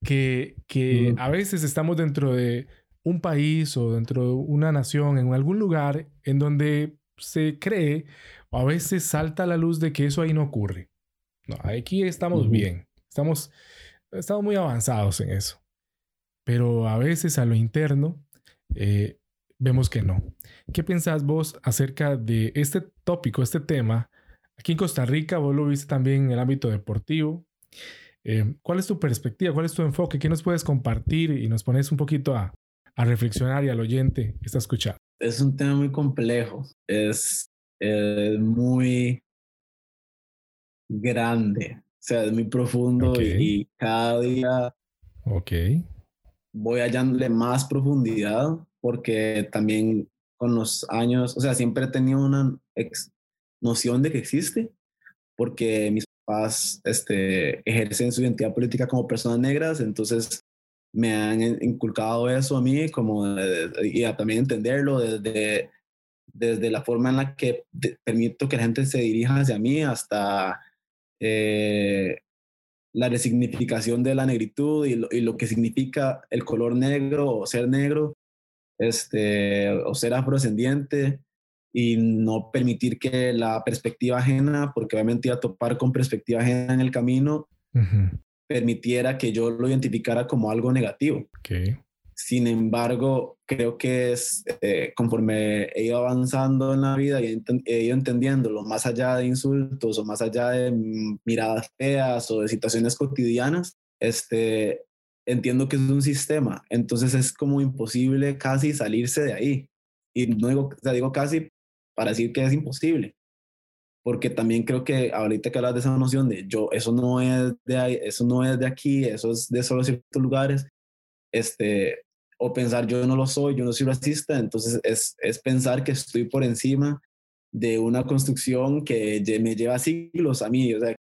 que, que a veces estamos dentro de un país o dentro de una nación, en algún lugar en donde se cree o a veces salta la luz de que eso ahí no ocurre. No, aquí estamos bien, estamos, estamos muy avanzados en eso pero a veces a lo interno eh, vemos que no. ¿Qué pensás vos acerca de este tópico, este tema? Aquí en Costa Rica, vos lo viste también en el ámbito deportivo. Eh, ¿Cuál es tu perspectiva? ¿Cuál es tu enfoque? ¿Qué nos puedes compartir y nos pones un poquito a, a reflexionar y al oyente que está escuchando? Es un tema muy complejo, es, es muy grande, o sea, es muy profundo okay. y cada día okay voy hallándole más profundidad porque también con los años, o sea, siempre he tenido una noción de que existe porque mis papás este, ejercen su identidad política como personas negras, entonces me han inculcado eso a mí como y a también entenderlo desde, desde la forma en la que permito que la gente se dirija hacia mí hasta eh, la resignificación de la negritud y lo, y lo, que significa el color negro o ser negro, este, o ser afrodescendiente. y no permitir que la perspectiva ajena, porque obviamente iba a topar con perspectiva ajena en el camino, permitiera que yo lo identificara como algo negativo. Okay. Sin embargo, creo que es eh, conforme he ido avanzando en la vida y he, ido entendiéndolo más allá de insultos o más allá de miradas feas o de situaciones cotidianas, este, entiendo que es un sistema. Entonces es como imposible casi salirse de ahí. Y no digo, o sea, digo casi para decir que es imposible. Porque también creo que ahorita que hablas de esa noción de yo, eso no es de ahí, eso no es de aquí, eso es de solo ciertos lugares, este, o pensar yo no lo soy, yo no soy racista, entonces es, es pensar que estoy por encima de una construcción que me lleva siglos a mí, o sea,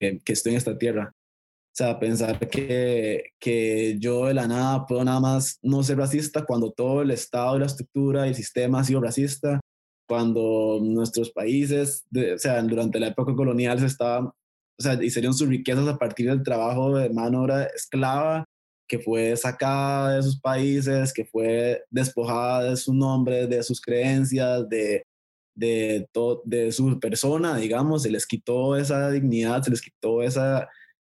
que, que estoy en esta tierra. O sea, pensar que, que yo de la nada puedo nada más no ser racista cuando todo el Estado y la estructura y el sistema ha sido racista, cuando nuestros países, o sea, durante la época colonial se estaban, o sea, hicieron sus riquezas a partir del trabajo de mano obra esclava, que fue sacada de sus países, que fue despojada de su nombre, de sus creencias, de, de, de su persona, digamos, se les quitó esa dignidad, se les quitó esa,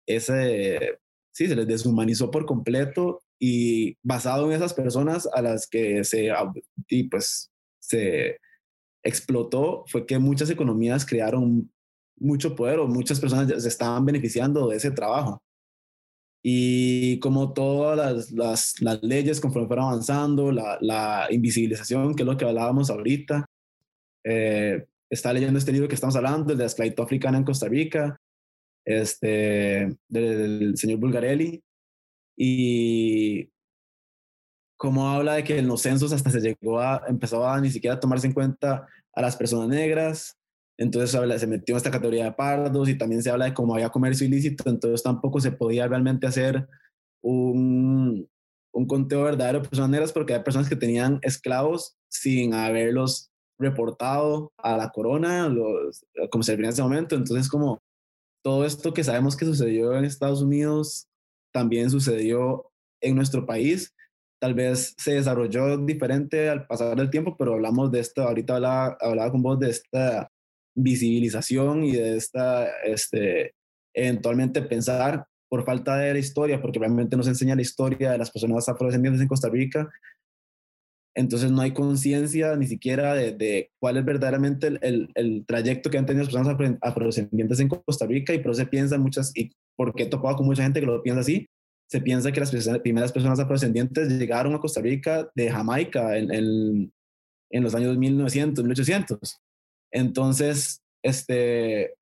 ese, sí, se les deshumanizó por completo y basado en esas personas a las que se, y pues, se explotó fue que muchas economías crearon mucho poder o muchas personas se estaban beneficiando de ese trabajo. Y como todas las, las, las leyes conforme fueron avanzando, la, la, invisibilización, que es lo que hablábamos ahorita, eh, está leyendo este libro que estamos hablando, el de la esclavitud africana en Costa Rica, este, del, señor Bulgarelli, y como habla de que en los censos hasta se llegó a, empezó a ni siquiera tomarse en cuenta a las personas negras, entonces se metió en esta categoría de pardos y también se habla de cómo había comercio ilícito, entonces tampoco se podía realmente hacer un, un conteo verdadero de personas negras porque hay personas que tenían esclavos sin haberlos reportado a la corona, los, como se en ese momento, entonces como todo esto que sabemos que sucedió en Estados Unidos también sucedió en nuestro país tal vez se desarrolló diferente al pasar del tiempo, pero hablamos de esto, ahorita hablaba, hablaba con vos de esta visibilización y de esta, este, eventualmente pensar por falta de la historia, porque realmente no se enseña la historia de las personas afrodescendientes en Costa Rica, entonces no hay conciencia ni siquiera de, de, cuál es verdaderamente el, el, el, trayecto que han tenido las personas afrodescendientes en Costa Rica y por eso se piensa muchas, y porque he topado con mucha gente que lo piensa así, se piensa que las primeras personas afrodescendientes llegaron a Costa Rica de Jamaica en, en, los años 1900, 1800. Entonces, este,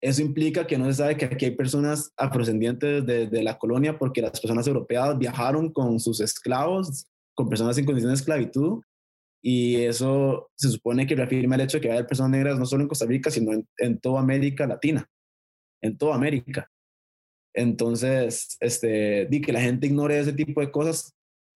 eso implica que no se sabe que aquí hay personas afrodescendientes de, la colonia porque las personas europeas viajaron con sus esclavos, con personas en condiciones de esclavitud, y eso se supone que reafirma el hecho de que hay personas negras no solo en Costa Rica, sino en, en toda América Latina, en toda América. Entonces, este, di que la gente ignore ese tipo de cosas,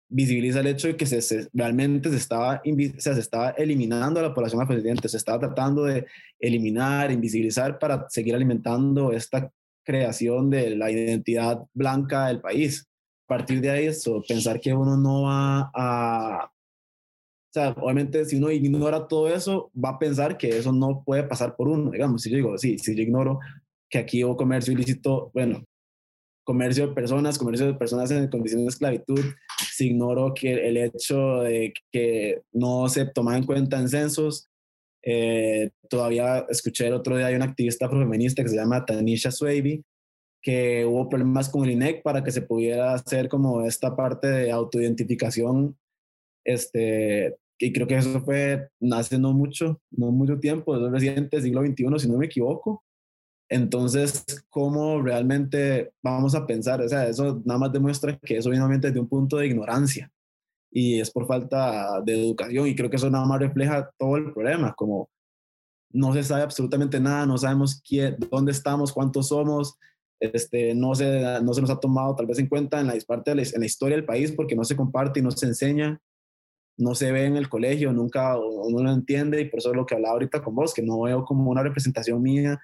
visibiliza el hecho de que se, realmente se estaba, o sea, se estaba eliminando a la población afrodescendiente, se estaba tratando de eliminar, invisibilizar para seguir alimentando esta creación de la identidad blanca del país. A partir de ahí, eso, pensar que uno no va a... O sea, obviamente si uno ignora todo eso, va a pensar que eso no puede pasar por uno, digamos, si yo digo, sí, si yo ignoro que aquí hubo comercio ilícito, bueno, comercio de personas, comercio de personas en condiciones de esclavitud, se ignoró que el hecho de que no se tomaba en cuenta en censos. Eh, todavía escuché el otro día, hay una activista afrofeminista que se llama Tanisha Swaby, que hubo problemas con el INEC para que se pudiera hacer como esta parte de autoidentificación, este, y creo que eso fue hace no mucho, no mucho tiempo, es reciente, siglo XXI, si no me equivoco, entonces, ¿cómo realmente vamos a pensar? O sea, eso nada más demuestra que eso viene desde un punto de ignorancia y es por falta de educación y creo que eso nada más refleja todo el problema, como no se sabe absolutamente nada, no sabemos quién, dónde estamos, cuántos somos, este, no, se, no se nos ha tomado tal vez en cuenta en la, parte la, en la historia del país porque no se comparte y no se enseña, no se ve en el colegio, nunca uno lo entiende y por eso es lo que hablaba ahorita con vos, que no veo como una representación mía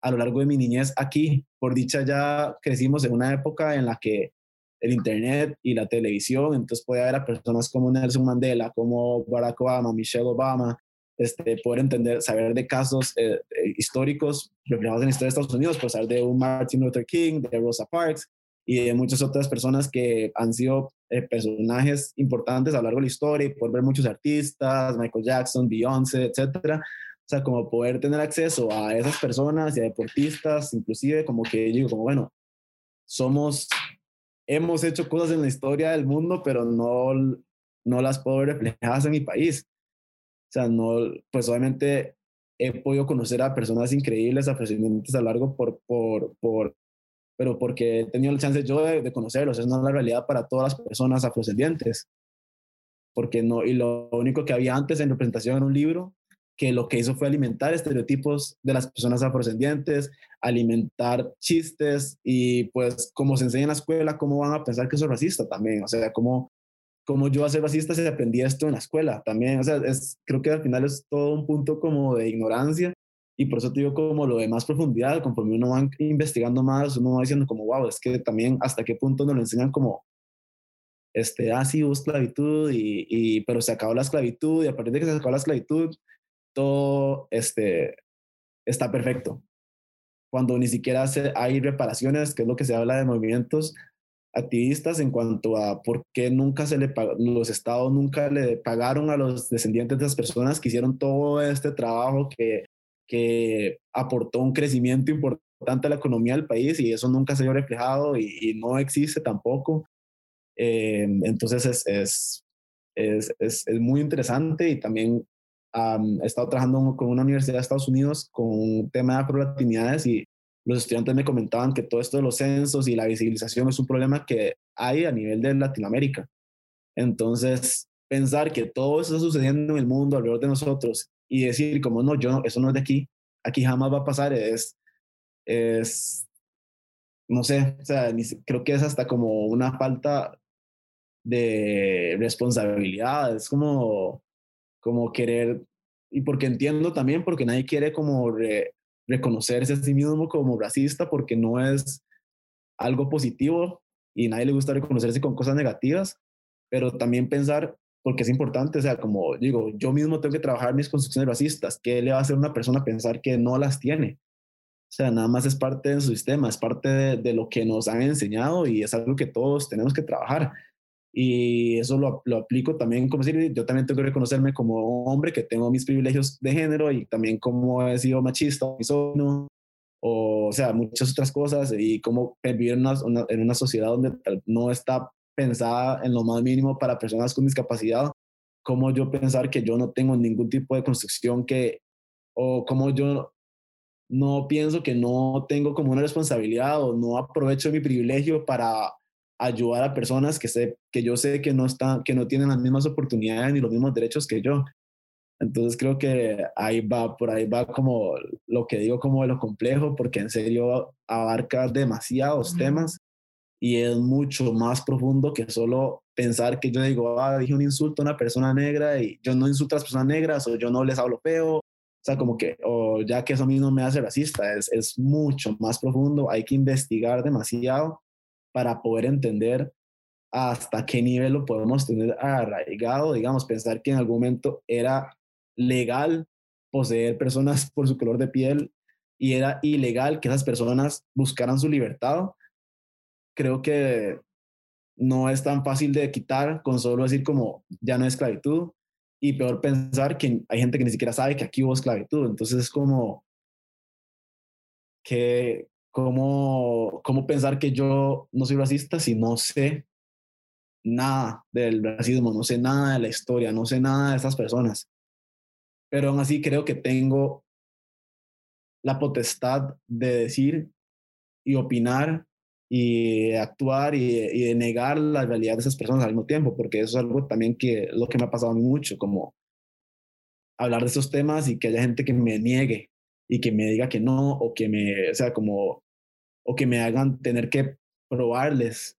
a lo largo de mi niñez aquí. Por dicha ya crecimos en una época en la que el Internet y la televisión, entonces puede haber a personas como Nelson Mandela, como Barack Obama, Michelle Obama, este, poder entender, saber de casos eh, eh, históricos reflejados en la historia de Estados Unidos, pues saber de un Martin Luther King, de Rosa Parks y de muchas otras personas que han sido eh, personajes importantes a lo largo de la historia y poder ver muchos artistas, Michael Jackson, Beyoncé, etcétera. O sea, como poder tener acceso a esas personas y a deportistas, inclusive como que digo, como bueno, somos, hemos hecho cosas en la historia del mundo, pero no, no las puedo ver reflejadas en mi país. O sea, no, pues obviamente he podido conocer a personas increíbles, afrodescendientes a largo por, por, por, pero porque he tenido la chance yo de, conocerlos. Es no la realidad para todas las personas afrodescendientes. Porque no, y lo único que había antes en representación en un libro, que lo que hizo fue alimentar estereotipos de las personas afrodescendientes, alimentar chistes y pues como se enseña en la escuela, cómo van a pensar que soy racista también. O sea, cómo como yo a ser racista se aprendí esto en la escuela también. O sea, es, creo que al final es todo un punto como de ignorancia y por eso te digo como lo de más profundidad, conforme uno va investigando más, uno va diciendo como, wow, es que también hasta qué punto nos lo enseñan como, este, ah, sí, hubo esclavitud, y, y, pero se acabó la esclavitud y a partir de que se acabó la esclavitud, todo este, está perfecto. Cuando ni siquiera hay reparaciones, que es lo que se habla de movimientos activistas en cuanto a por qué nunca se le los estados nunca le pagaron a los descendientes de esas personas que hicieron todo este trabajo que, que aportó un crecimiento importante a la economía del país y eso nunca se vio reflejado y, no existe tampoco. Eh, entonces es, es, es, es, muy interesante y también he estado trabajando con una universidad de Estados Unidos con un tema de afro-latinidades y los estudiantes me comentaban que todo esto de los censos y la visibilización es un problema que hay a nivel de Latinoamérica. Entonces, pensar que todo eso está sucediendo en el mundo alrededor de nosotros y decir como no, yo eso no es de aquí, aquí jamás va a pasar, es, es no sé, o sea, creo que es hasta como una falta de responsabilidad, es como, como querer, y porque entiendo también, porque nadie quiere como reconocerse a sí mismo como racista porque no es algo positivo y nadie le gusta reconocerse con cosas negativas, pero también pensar, porque es importante, o sea, como digo, yo mismo tengo que trabajar mis construcciones racistas, ¿qué le va a hacer una persona pensar que no las tiene? O sea, nada más es parte de su sistema, es parte de, de lo que nos han enseñado y es algo que todos tenemos que trabajar. Y eso lo, lo, aplico también, como decir, yo también tengo que reconocerme como hombre que tengo mis privilegios de género y también como he sido machista, o, o sea, muchas otras cosas y como vivir en una, en una sociedad donde no está pensada en lo más mínimo para personas con discapacidad, como yo pensar que yo no tengo ningún tipo de construcción que, o como yo no pienso que no tengo como una responsabilidad o no aprovecho mi privilegio para ayudar a personas que, sé, que yo sé que no, están, que no tienen las mismas oportunidades ni los mismos derechos que yo. Entonces creo que ahí va, por ahí va como lo que digo como de lo complejo, porque en serio abarca demasiados temas y es mucho más profundo que solo pensar que yo digo, ah, dije un insulto a una persona negra y yo no insulto a las personas negras o yo no les hablo feo. O sea, como que, o ya que eso a mí no me hace racista, es, es mucho más profundo, hay que investigar demasiado para poder entender hasta qué nivel lo podemos tener arraigado, digamos, pensar que en algún momento era legal poseer personas por su color de piel y era ilegal que esas personas buscaran su libertad, creo que no es tan fácil de quitar con solo decir como ya no es esclavitud y peor pensar que hay gente que ni siquiera sabe que aquí hubo esclavitud, entonces es como que, ¿Cómo, ¿Cómo pensar que yo no soy racista si no sé nada del racismo, no sé nada de la historia, no sé nada de esas personas? Pero aún así creo que tengo la potestad de decir y opinar y actuar y, y, de negar la realidad de esas personas al mismo tiempo, porque eso es algo también que lo que me ha pasado mucho, como hablar de esos temas y que haya gente que me niegue y que me diga que no, o que me, o sea, como o que me hagan tener que probarles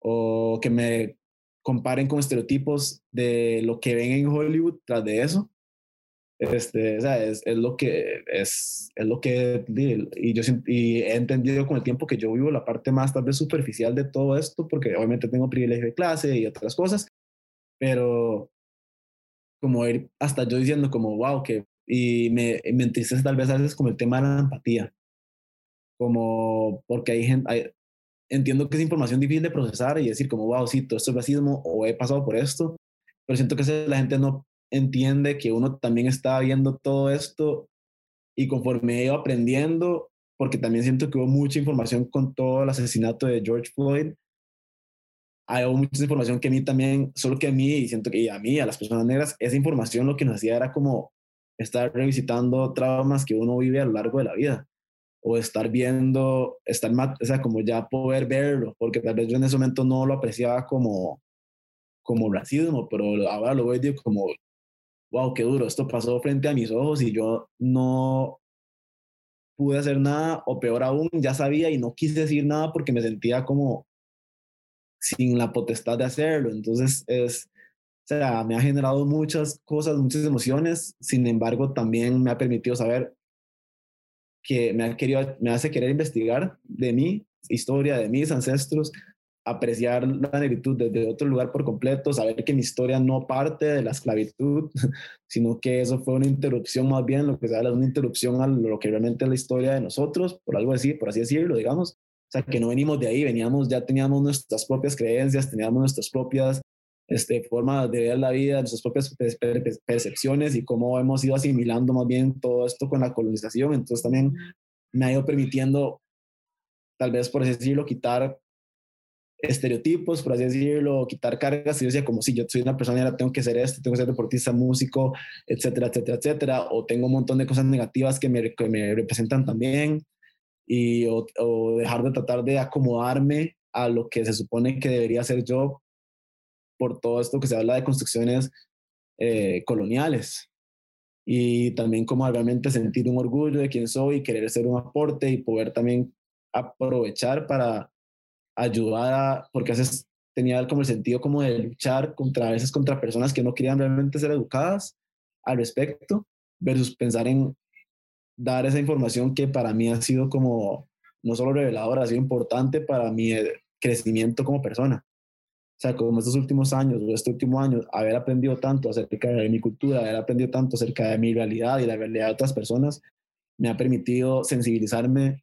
o que me comparen con estereotipos de lo que ven en Hollywood tras de eso. Este, o sea, es, es, lo que es, es lo que y yo y he entendido con el tiempo que yo vivo la parte más tal vez superficial de todo esto porque obviamente tengo privilegio de clase y otras cosas pero como ir hasta yo diciendo como, wow, que, y me, me entristece tal vez a veces como el tema de la empatía, como porque hay gente, entiendo que es información difícil de procesar y decir como, wow, sí, todo esto es racismo o he pasado por esto, pero siento que la gente no entiende que uno también está viendo todo esto y conforme he ido aprendiendo, porque también siento que hubo mucha información con todo el asesinato de George Floyd, hay mucha información que a mí también, solo que a mí, y siento que a mí, a las personas negras, esa información lo que nos hacía era como estar revisitando traumas que uno vive a lo largo de la vida, o estar viendo, estar, o sea, como ya poder verlo, porque tal vez yo en ese momento no lo apreciaba como, como racismo, pero ahora lo veo como, wow, qué duro, esto pasó frente a mis ojos y yo no pude hacer nada, o peor aún, ya sabía y no quise decir nada porque me sentía como sin la potestad de hacerlo. Entonces, es, o sea, me ha generado muchas cosas, muchas emociones, sin embargo, también me ha permitido saber que me, ha querido, me hace querer investigar de mi historia, de mis ancestros, apreciar la negritud desde otro lugar por completo, saber que mi historia no parte de la esclavitud, sino que eso fue una interrupción más bien, lo que se una interrupción a lo que realmente es la historia de nosotros, por algo así, por así decirlo, digamos. O sea, que no venimos de ahí, veníamos, ya teníamos nuestras propias creencias, teníamos nuestras propias este, formas de ver la vida, nuestras propias percepciones y cómo hemos ido asimilando más bien todo esto con la colonización. Entonces también me ha ido permitiendo, tal vez por así decirlo, quitar estereotipos, por así decirlo, quitar cargas. Y yo decía, como si yo soy una persona, ahora tengo que ser esto, tengo que ser deportista, músico, etcétera, etcétera, etcétera. O tengo un montón de cosas negativas que me representan también y o, dejar de tratar de acomodarme a lo que se supone que debería ser yo por todo esto que se habla de construcciones eh, coloniales y también como realmente sentir un orgullo de quién soy y querer ser un aporte y poder también aprovechar para ayudar a, porque a veces tenía como el sentido como de luchar contra a veces contra personas que no querían realmente ser educadas al respecto versus pensar en dar esa información que para mí ha sido como, no solo reveladora, ha sido importante para mi crecimiento como persona. O sea, como estos últimos años o este último año, haber aprendido tanto acerca de mi cultura, haber aprendido tanto acerca de mi realidad y la realidad de otras personas, me ha permitido sensibilizarme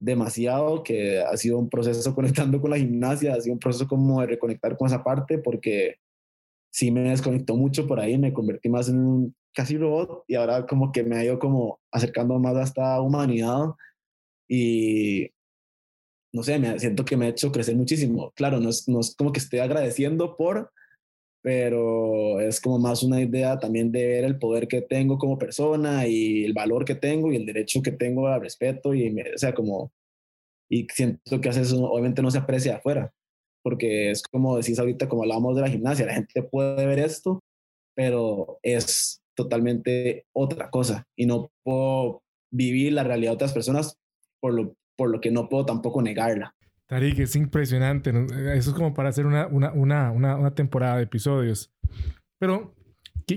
demasiado, que ha sido un proceso conectando con la gimnasia, ha sido un proceso como de reconectar con esa parte, porque sí me desconectó mucho por ahí, me convertí más en un casi robot y ahora como que me ha ido como acercando más a esta humanidad y no sé, me siento que me ha hecho crecer muchísimo. Claro, no es, no es como que estoy agradeciendo por, pero es como más una idea también de ver el poder que tengo como persona y el valor que tengo y el derecho que tengo al respeto y, o sea, como, y siento que hace eso obviamente no se aprecia afuera, porque es como decís ahorita, como hablábamos de la gimnasia, la gente puede ver esto, pero es totalmente otra cosa y no puedo vivir la realidad de otras personas por lo, por lo que no puedo tampoco negarla. Tarik, es impresionante. Eso es como para hacer una, una, una, una temporada de episodios. Pero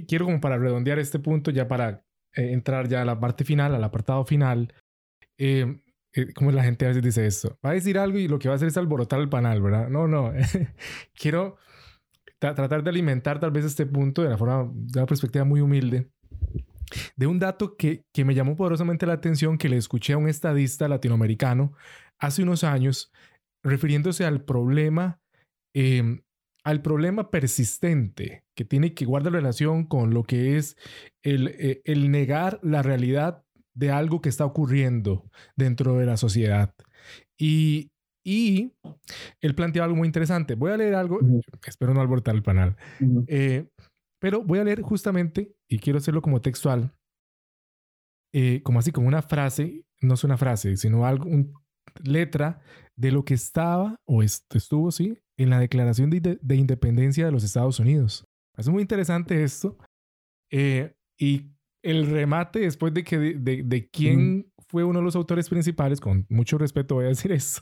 quiero como para redondear este punto, ya para eh, entrar ya a la parte final, al apartado final. Eh, eh, como la gente a veces dice esto, va a decir algo y lo que va a hacer es alborotar el panal, ¿verdad? No, no. quiero tratar de alimentar tal vez este punto de la forma, de una perspectiva muy humilde, de un dato que, que me llamó poderosamente la atención, que le escuché a un estadista latinoamericano hace unos años, refiriéndose al problema, em, al problema persistente que tiene que guardar relación con lo que es el, eh, el negar la realidad de algo que está ocurriendo dentro de la sociedad. Y, y él plantea algo muy interesante. Voy a leer algo, espero no alborotar el panel, eh, pero voy a leer justamente, y quiero hacerlo como textual, eh, como así, como una frase, no es una frase, sino algo, una letra de lo que estaba o estuvo, sí, en la Declaración de, Independencia de los Estados Unidos. Es muy interesante esto. Eh, y el remate después de que de, de, quién fue uno de los autores principales, con mucho respeto voy a decir eso,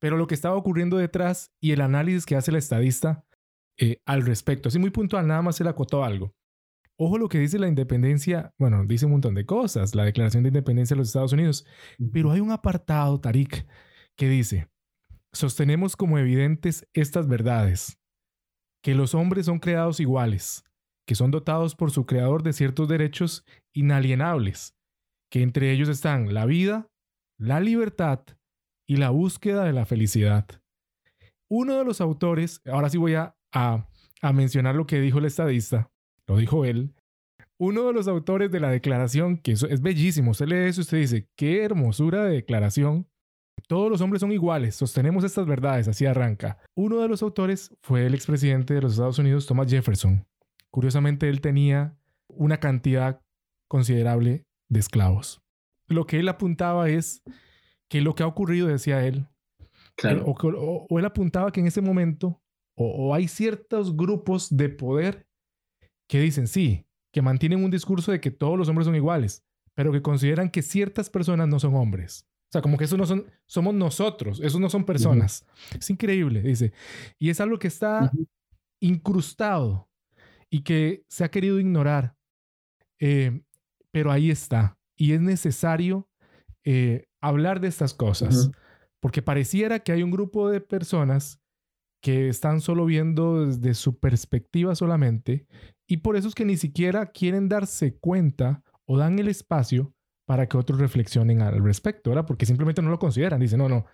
pero lo que estaba ocurriendo detrás y el análisis que hace el estadista eh, al respecto. Así muy puntual, nada más se le acotó algo. Ojo lo que dice la independencia, bueno, dice un montón de cosas, la Declaración de Independencia de los Estados Unidos, pero hay un apartado, Tarik, que dice, sostenemos como evidentes estas verdades, que los hombres son creados iguales, que son dotados por su creador de ciertos derechos inalienables, que entre ellos están la vida, la libertad y la búsqueda de la felicidad. Uno de los autores, ahora sí voy a, a, mencionar lo que dijo el estadista, lo dijo él, uno de los autores de la declaración, que es, es bellísimo, usted lee eso y usted dice, qué hermosura de declaración, todos los hombres son iguales, sostenemos estas verdades, así arranca. Uno de los autores fue el expresidente de los Estados Unidos, Thomas Jefferson. Curiosamente, él tenía una cantidad considerable de esclavos. Lo que él apuntaba es que lo que ha ocurrido, decía él, o, él apuntaba que en ese momento, o hay ciertos grupos de poder que dicen, sí, que mantienen un discurso de que todos los hombres son iguales, pero que consideran que ciertas personas no son hombres. O sea, como que eso no son, somos nosotros, esos no son personas. Es increíble, dice. Y es algo que está incrustado y que se ha querido ignorar, eh, pero ahí está. Y es necesario eh, hablar de estas cosas, porque pareciera que hay un grupo de personas que están solo viendo desde su perspectiva solamente, y por eso es que ni siquiera quieren darse cuenta o dan el espacio para que otros reflexionen al respecto, ¿verdad? Porque simplemente no lo consideran. Dicen, no, no,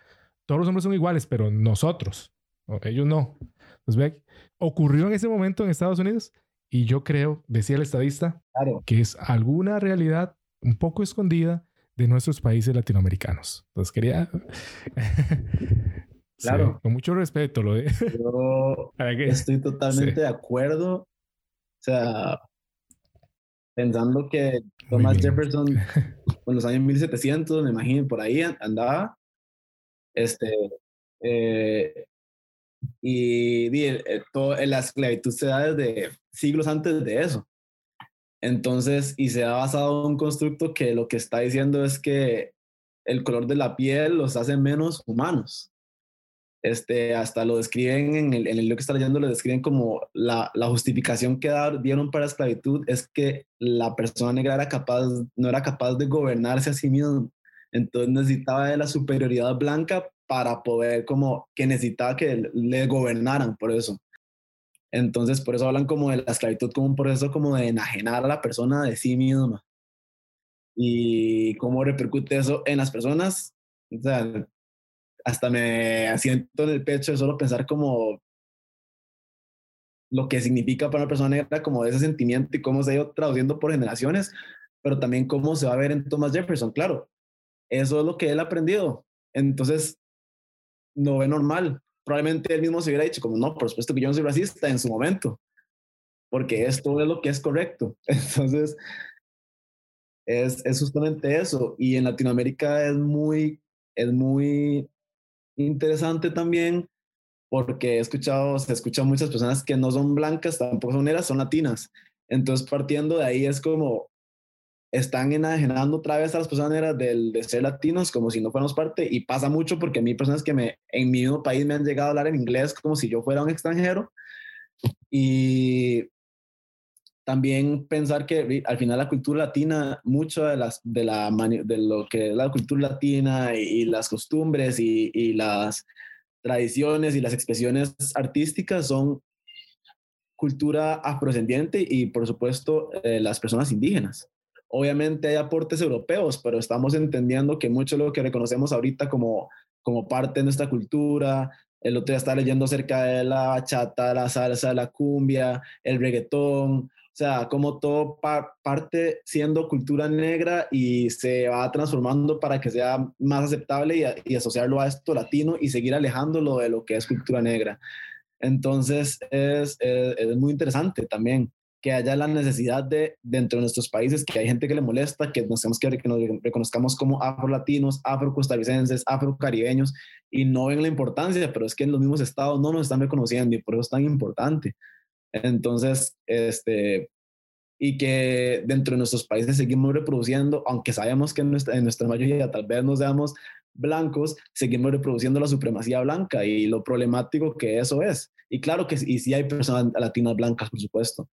todos los hombres son iguales, pero nosotros, ellos no. Pues ve, ocurrió en ese momento en Estados Unidos y yo creo, decía el estadista, que es alguna realidad un poco escondida de nuestros países latinoamericanos. Entonces quería... claro. con mucho respeto lo de... Yo estoy totalmente de acuerdo. O sea, pensando que Thomas Jefferson en los años 1700, me imagino, por ahí andaba, este, eh, y, y eh, todo, la esclavitud se da desde siglos antes de eso. Entonces, y se ha basado en un constructo que lo que está diciendo es que el color de la piel los hace menos humanos. Este, hasta lo describen en el, en el libro que está leyendo, lo describen como la, la justificación que dieron para la esclavitud es que la persona negra era capaz, no era capaz de gobernarse a sí mismo. Entonces necesitaba de la superioridad blanca para poder como que necesitaba que le gobernaran por eso. Entonces por eso hablan como de la esclavitud como un proceso como de enajenar a la persona de sí misma. Y cómo repercute eso en las personas. O sea, hasta me asiento en el pecho de solo pensar como lo que significa para una persona negra, como ese sentimiento y cómo se ha ido traduciendo por generaciones, pero también cómo se va a ver en Thomas Jefferson, claro. Eso es lo que él ha aprendido. Entonces, no ve normal. Probablemente él mismo se hubiera dicho, como no, por supuesto que yo no soy racista en su momento, porque esto es lo que es correcto. Entonces, es, es justamente eso. Y en Latinoamérica es muy, es muy interesante también porque he escuchado, se escuchan muchas personas que no son blancas, tampoco son negras, son latinas. Entonces, partiendo de ahí es como están enajenando otra vez a las personas negras del, de ser latinos como si no fuéramos parte y pasa mucho porque a mí personas que me, en mi mismo país me han llegado a hablar en inglés como si yo fuera un extranjero y también pensar que al final la cultura latina, mucho de, las, de, la, de lo que es la cultura latina y, las costumbres y, las tradiciones y las expresiones artísticas son cultura afrodescendiente y por supuesto eh, las personas indígenas. Obviamente hay aportes europeos, pero estamos entendiendo que mucho de lo que reconocemos ahorita como, como parte de nuestra cultura, el otro día estaba leyendo acerca de la bachata, la salsa, la cumbia, el reggaetón, o sea, como todo parte siendo cultura negra y se va transformando para que sea más aceptable y, asociarlo a esto latino y seguir alejándolo de lo que es cultura negra. Entonces es, es, muy interesante también que haya la necesidad de, dentro de nuestros países, que hay gente que le molesta, que nos tenemos que, que nos reconozcamos como afro-latinos, afro-costarricenses, afro-caribeños, y no ven la importancia, pero es que en los mismos estados no nos están reconociendo y por eso es tan importante. Entonces, este, y que dentro de nuestros países seguimos reproduciendo, aunque sabemos que en nuestra, mayoría tal vez nos seamos blancos, seguimos reproduciendo la supremacía blanca y lo problemático que eso es. Y claro que y sí hay personas latinas blancas, por supuesto,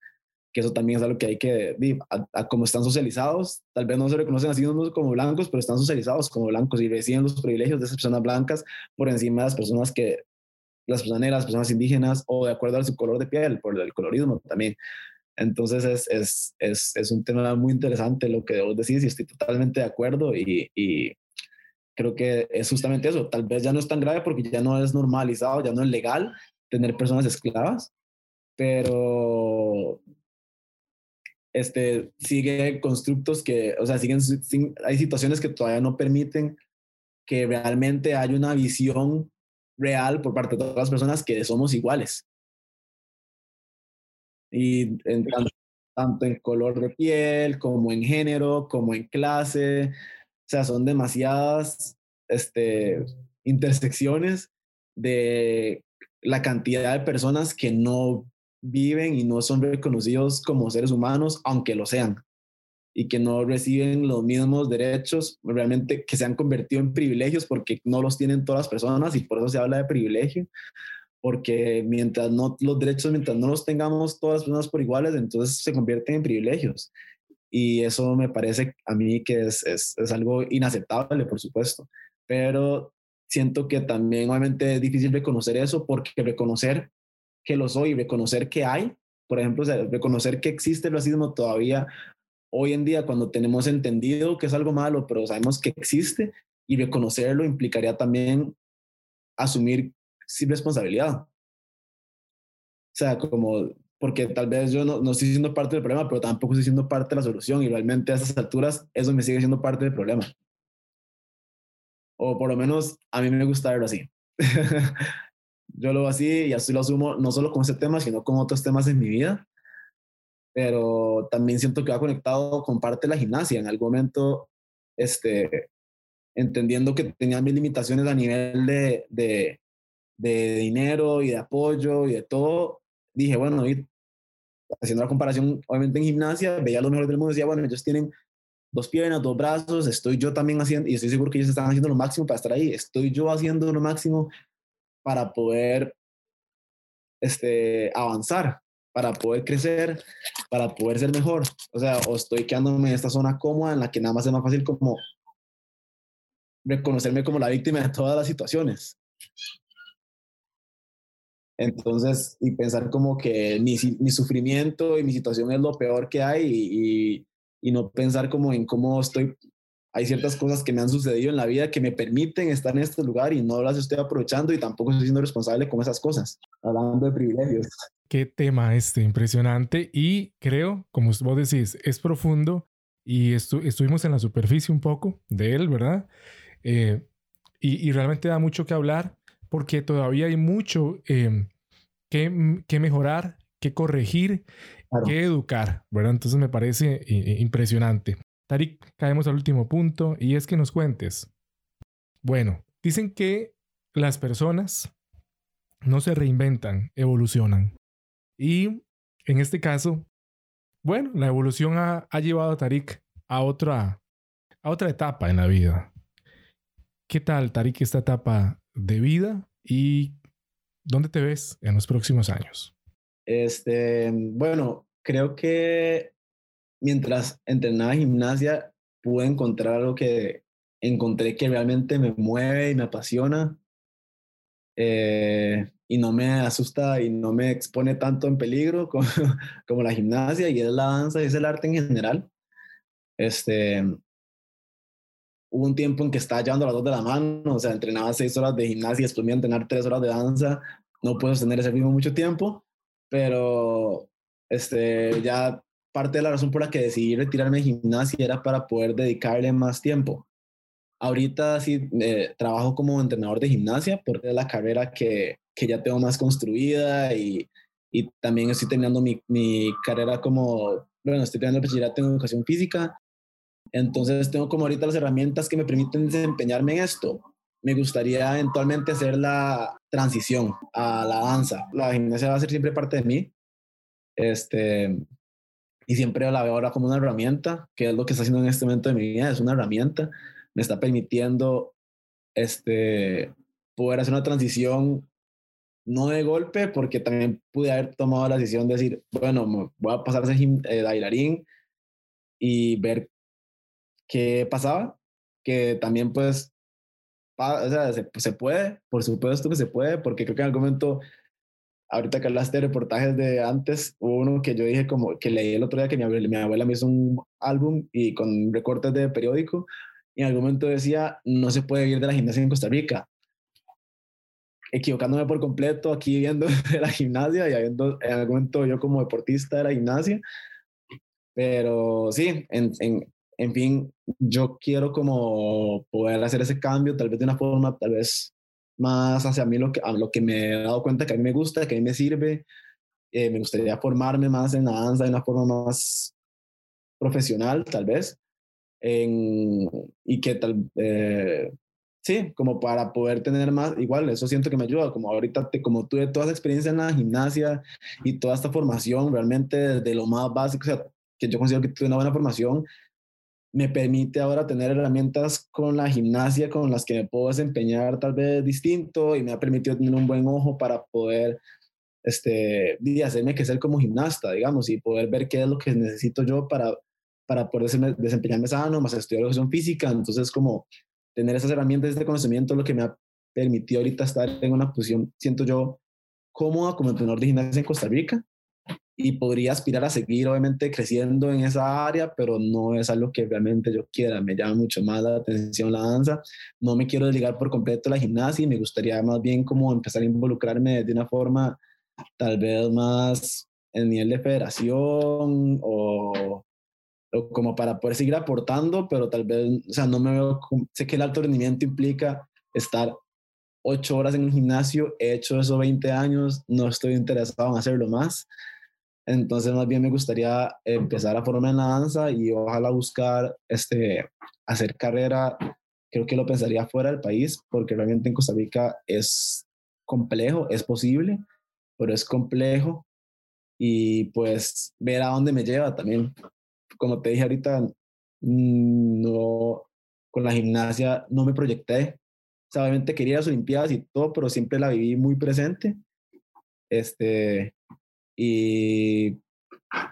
que eso también es algo que hay que, a, como están socializados, tal vez no se reconocen así como blancos, pero están socializados como blancos y reciben los privilegios de esas personas blancas por encima de las personas que las personas negras, las personas indígenas o de acuerdo a su color de piel, por el colorismo también. Entonces es, es, es, es, un tema muy interesante lo que vos decís y estoy totalmente de acuerdo y, y, creo que es justamente eso. Tal vez ya no es tan grave porque ya no es normalizado, ya no es legal tener personas esclavas, pero este, sigue constructos que, o sea, siguen, hay situaciones que todavía no permiten que realmente haya una visión real por parte de todas las personas que somos iguales. Y en, tanto en color de piel, como en género, como en clase. O sea, son demasiadas este, intersecciones de la cantidad de personas que no viven y no son reconocidos como seres humanos, aunque lo sean, y que no reciben los mismos derechos, realmente que se han convertido en privilegios porque no los tienen todas las personas y por eso se habla de privilegio, porque mientras no los derechos, mientras no los tengamos todas las personas por iguales, entonces se convierten en privilegios. Y eso me parece a mí que es, es, es algo inaceptable, por supuesto, pero siento que también obviamente es difícil reconocer eso porque reconocer que lo soy, reconocer que hay, por ejemplo, reconocer que existe el racismo todavía hoy en día cuando tenemos entendido que es algo malo, pero sabemos que existe y reconocerlo implicaría también asumir sin responsabilidad. O sea, como, porque tal vez yo no, no, estoy siendo parte del problema, pero tampoco estoy siendo parte de la solución y realmente a estas alturas eso me sigue siendo parte del problema. O por lo menos a mí me gusta verlo así. yo lo veo así y así lo asumo, no solo con ese tema, sino con otros temas en mi vida. Pero también siento que va conectado con parte de la gimnasia. En algún momento, este, entendiendo que tenía mis limitaciones a nivel de, de, de dinero y de apoyo y de todo, dije, bueno, y haciendo la comparación, obviamente en gimnasia, veía a los mejores del mundo y decía, bueno, ellos tienen dos piernas, dos brazos, estoy yo también haciendo, y estoy seguro que ellos están haciendo lo máximo para estar ahí, estoy yo haciendo lo máximo para poder este, avanzar, para poder crecer, para poder ser mejor. O sea, o estoy quedándome en esta zona cómoda en la que nada más es más fácil como reconocerme como la víctima de todas las situaciones. Entonces, y pensar como que mi, mi sufrimiento y mi situación es lo peor que hay y, y, y no pensar como en cómo estoy hay ciertas cosas que me han sucedido en la vida que me permiten estar en este lugar y no las estoy aprovechando y tampoco estoy siendo responsable con esas cosas, hablando de privilegios. Qué tema este, impresionante y creo, como vos decís, es profundo y estu estuvimos en la superficie un poco de él, ¿verdad? Eh, y, y, realmente da mucho que hablar porque todavía hay mucho eh, que, que mejorar, que corregir, claro. que educar, ¿verdad? Entonces me parece eh, impresionante. Tarik, caemos al último punto y es que nos cuentes. Bueno, dicen que las personas no se reinventan, evolucionan. Y en este caso, bueno, la evolución ha, llevado a Tarik a otra, a otra etapa en la vida. ¿Qué tal, Tarik, esta etapa de vida y dónde te ves en los próximos años? Este, bueno, creo que mientras entrenaba gimnasia, pude encontrar algo que encontré que realmente me mueve y me apasiona eh, y no me asusta y no me expone tanto en peligro como, como, la gimnasia y es la danza y es el arte en general. Este, hubo un tiempo en que estaba llevando las dos de la mano, o sea, entrenaba seis horas de gimnasia después me iba a entrenar tres horas de danza. No puedo sostener ese ritmo mucho tiempo, pero este, ya parte de la razón por la que decidí retirarme de gimnasia era para poder dedicarle más tiempo. Ahorita sí eh, trabajo como entrenador de gimnasia porque es la carrera que, que ya tengo más construida y, y también estoy terminando mi, mi, carrera como, bueno, estoy terminando el bachillerato en educación física. Entonces tengo como ahorita las herramientas que me permiten desempeñarme en esto. Me gustaría eventualmente hacer la transición a la danza. La gimnasia va a ser siempre parte de mí. Este, y siempre la veo ahora como una herramienta, que es lo que está haciendo en este momento de mi vida, es una herramienta, me está permitiendo este, poder hacer una transición no de golpe, porque también pude haber tomado la decisión de decir, bueno, voy a pasar a ser eh, bailarín y ver qué pasaba, que también pues, o sea, se, se puede, por supuesto que se puede, porque creo que en algún momento ahorita que hablaste de reportajes de antes, hubo uno que yo dije como que leí el otro día que mi abuela, mi abuela me hizo un álbum y con recortes de periódico en algún momento decía, no se puede vivir de la gimnasia en Costa Rica. Equivocándome por completo aquí viendo de la gimnasia y habiendo en algún momento yo como deportista de la gimnasia. Pero sí, en, en, en fin, yo quiero como poder hacer ese cambio, tal vez de una forma, tal vez más hacia mí lo que, a lo que me he dado cuenta que a mí me gusta, que a mí me sirve. Eh, me gustaría formarme más en la danza de una forma más profesional, tal vez. En, y que tal, eh, sí, como para poder tener más, igual, eso siento que me ayuda, como ahorita, te, como tuve toda esa experiencia en la gimnasia y toda esta formación, realmente desde lo más básico, o sea, que yo considero que tuve una buena formación, me permite ahora tener herramientas con la gimnasia con las que me puedo desempeñar tal vez distinto y me ha permitido tener un buen ojo para poder este, hacerme que ser como gimnasta, digamos, y poder ver qué es lo que necesito yo para, para poder desempeñarme sano, más estudiar educación física. Entonces, como tener esas herramientas, este conocimiento, lo que me ha permitido ahorita estar en una posición, siento yo, cómoda como entrenador de gimnasia en Costa Rica. Y podría aspirar a seguir obviamente creciendo en esa área, pero no es algo que realmente yo quiera, me llama mucho más la atención la danza, no me quiero desligar por completo la gimnasia y me gustaría más bien como empezar a involucrarme de una forma tal vez más en nivel de federación o, o, como para poder seguir aportando, pero tal vez, o sea, no me veo, sé que el alto rendimiento implica estar ocho horas en un gimnasio, he hecho eso 20 años, no estoy interesado en hacerlo más. Entonces, más bien me gustaría empezar a formarme en la danza y ojalá buscar este, hacer carrera. Creo que lo pensaría fuera del país, porque realmente en Costa Rica es complejo, es posible, pero es complejo. Y pues ver a dónde me lleva también. Como te dije ahorita, mm, no, con la gimnasia no me proyecté. O obviamente quería las Olimpiadas y todo, pero siempre la viví muy presente. Este, y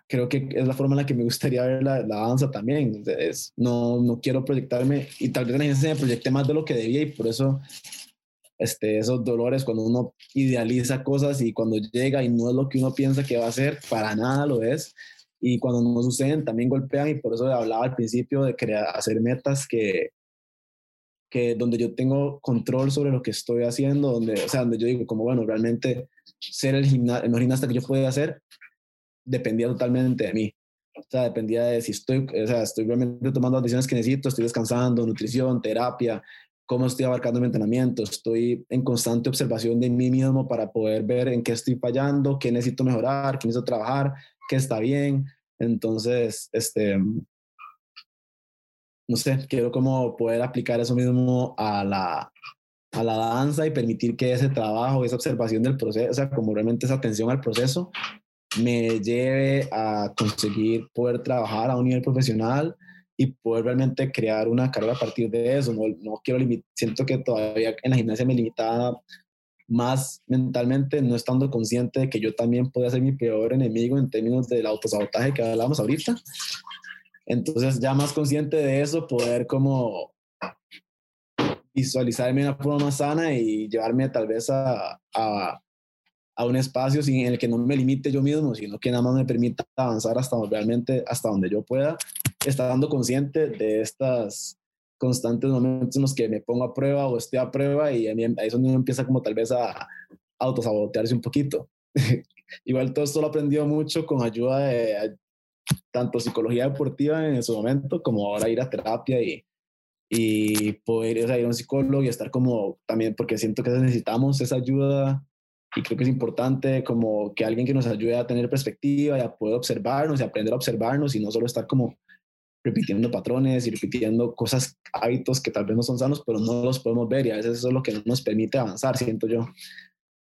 creo que es la forma en la que me gustaría ver la, la danza también. Es, no, no quiero proyectarme y tal vez la gente me proyecté más de lo que debía y por eso este, esos dolores cuando uno idealiza cosas y cuando llega y no es lo que uno piensa que va a ser, para nada lo es. Y cuando no suceden también golpean y por eso hablaba al principio de crear, hacer metas que, que donde yo tengo control sobre lo que estoy haciendo, donde, o sea, donde yo digo como, bueno, realmente ser el, gimnasta, el gimnasta que yo podía hacer dependía totalmente de mí. O sea, dependía de si estoy, o sea, estoy realmente tomando las decisiones que necesito, estoy descansando, nutrición, terapia, cómo estoy abarcando mi entrenamiento, estoy en constante observación de mí mismo para poder ver en qué estoy fallando, qué necesito mejorar, qué necesito trabajar, qué está bien. Entonces, este, no sé, quiero como poder aplicar eso mismo a la, a la danza y permitir que ese trabajo, esa observación del proceso, o sea, como realmente esa atención al proceso, me lleve a conseguir poder trabajar a un nivel profesional y poder realmente crear una carrera a partir de eso. No, no quiero siento que todavía en la gimnasia me limitaba más mentalmente, no estando consciente de que yo también podía ser mi peor enemigo en términos del autosabotaje que hablábamos ahorita. Entonces, ya más consciente de eso, poder como visualizarme de una forma más sana y llevarme tal vez a, a, a, un espacio sin el que no me limite yo mismo, sino que nada más me permita avanzar hasta realmente hasta donde yo pueda, estando consciente de estas constantes momentos en los que me pongo a prueba o estoy a prueba y a mí, ahí es donde uno empieza como tal vez a autosabotearse un poquito. Igual todo esto lo aprendió mucho con ayuda de tanto psicología deportiva en su momento como ahora ir a terapia y, y poder ir a un psicólogo y estar como también, porque siento que necesitamos esa ayuda y creo que es importante como que alguien que nos ayude a tener perspectiva y a poder observarnos y aprender a observarnos y no solo estar como repitiendo patrones y repitiendo cosas, hábitos que tal vez no son sanos, pero no los podemos ver y a veces eso es lo que no nos permite avanzar, siento yo,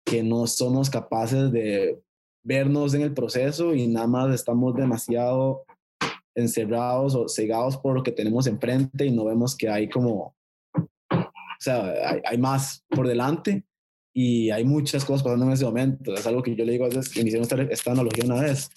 que no somos capaces de vernos en el proceso y nada más estamos demasiado encerrados o cegados por lo que tenemos enfrente y no vemos que hay como, o sea, hay, más por delante y hay muchas cosas pasando en ese momento. Es algo que yo le digo a veces, inicié esta, esta analogía una vez.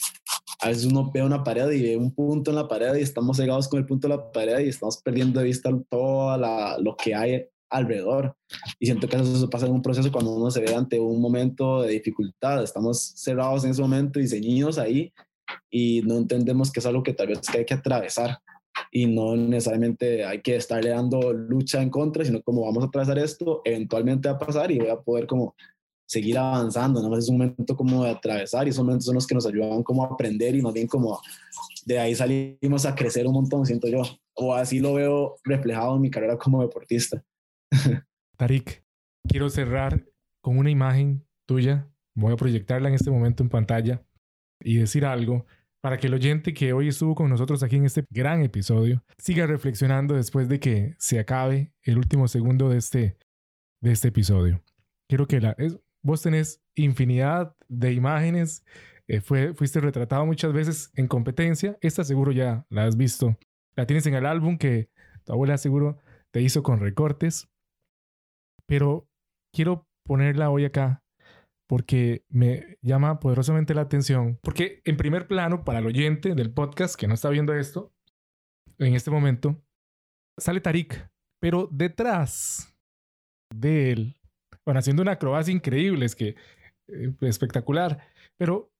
A veces uno ve una pared y ve un punto en la pared y estamos cegados con el punto de la pared y estamos perdiendo de vista todo lo que hay alrededor. Y siento que eso pasa en un proceso cuando uno se ve ante un momento de dificultad. Estamos cerrados en ese momento y ceñidos ahí y no entendemos que es algo que tal vez hay que atravesar y no necesariamente hay que estarle dando lucha en contra, sino como vamos a atravesar esto, eventualmente va a pasar y voy a poder como seguir avanzando, nada más es un momento como de atravesar y esos momentos son los que nos ayudan como a aprender y más bien como de ahí salimos a crecer un montón, siento yo, o así lo veo reflejado en mi carrera como deportista. Tarik, quiero cerrar con una imagen tuya, voy a proyectarla en este momento en pantalla y decir algo para que el oyente que hoy estuvo con nosotros aquí en este gran episodio siga reflexionando después de que se acabe el último segundo de este, de este episodio. Quiero que la, vos tenés infinidad de imágenes, eh, fue, fuiste retratado muchas veces en competencia, esta seguro ya la has visto, la tienes en el álbum que tu abuela seguro te hizo con recortes, pero quiero ponerla hoy acá porque me llama poderosamente la atención, porque en primer plano, para el oyente del podcast que no está viendo esto, en este momento, sale Tarik, pero detrás de él bueno, haciendo una acrobacia increíble, es que eh, espectacular, pero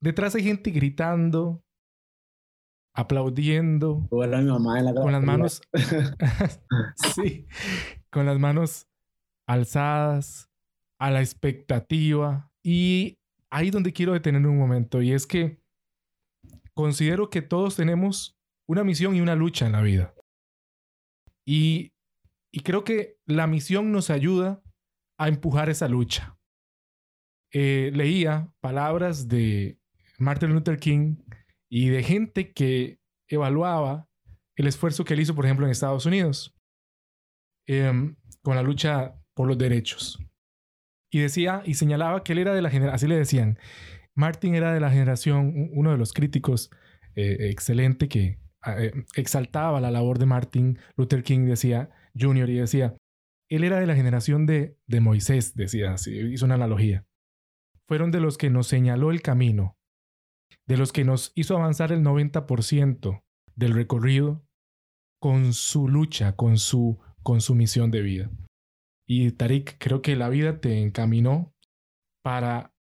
detrás hay gente gritando, aplaudiendo, con las manos, sí, con las manos alzadas, a la expectativa. Y ahí donde quiero detener un momento, y es que considero que todos tenemos una misión y una lucha en la vida. Y y creo que la misión nos ayuda a empujar esa lucha. Eh, leía palabras de Martin Luther King y de gente que evaluaba el esfuerzo que él hizo, por ejemplo, en Estados Unidos, em, con la lucha por los derechos. Y decía y señalaba que él era de la generación, así le decían, Martin era de la generación, uno de los críticos eh, excelente que eh, exaltaba la labor de Martin Luther King, decía, Junior y decía, él era de la generación de, de Moisés, decía, así, hizo una analogía. Fueron de los que nos señaló el camino, de los que nos hizo avanzar el 90% del recorrido con su lucha, con su, con su misión de vida. Y Tarik, creo que la vida te encaminó para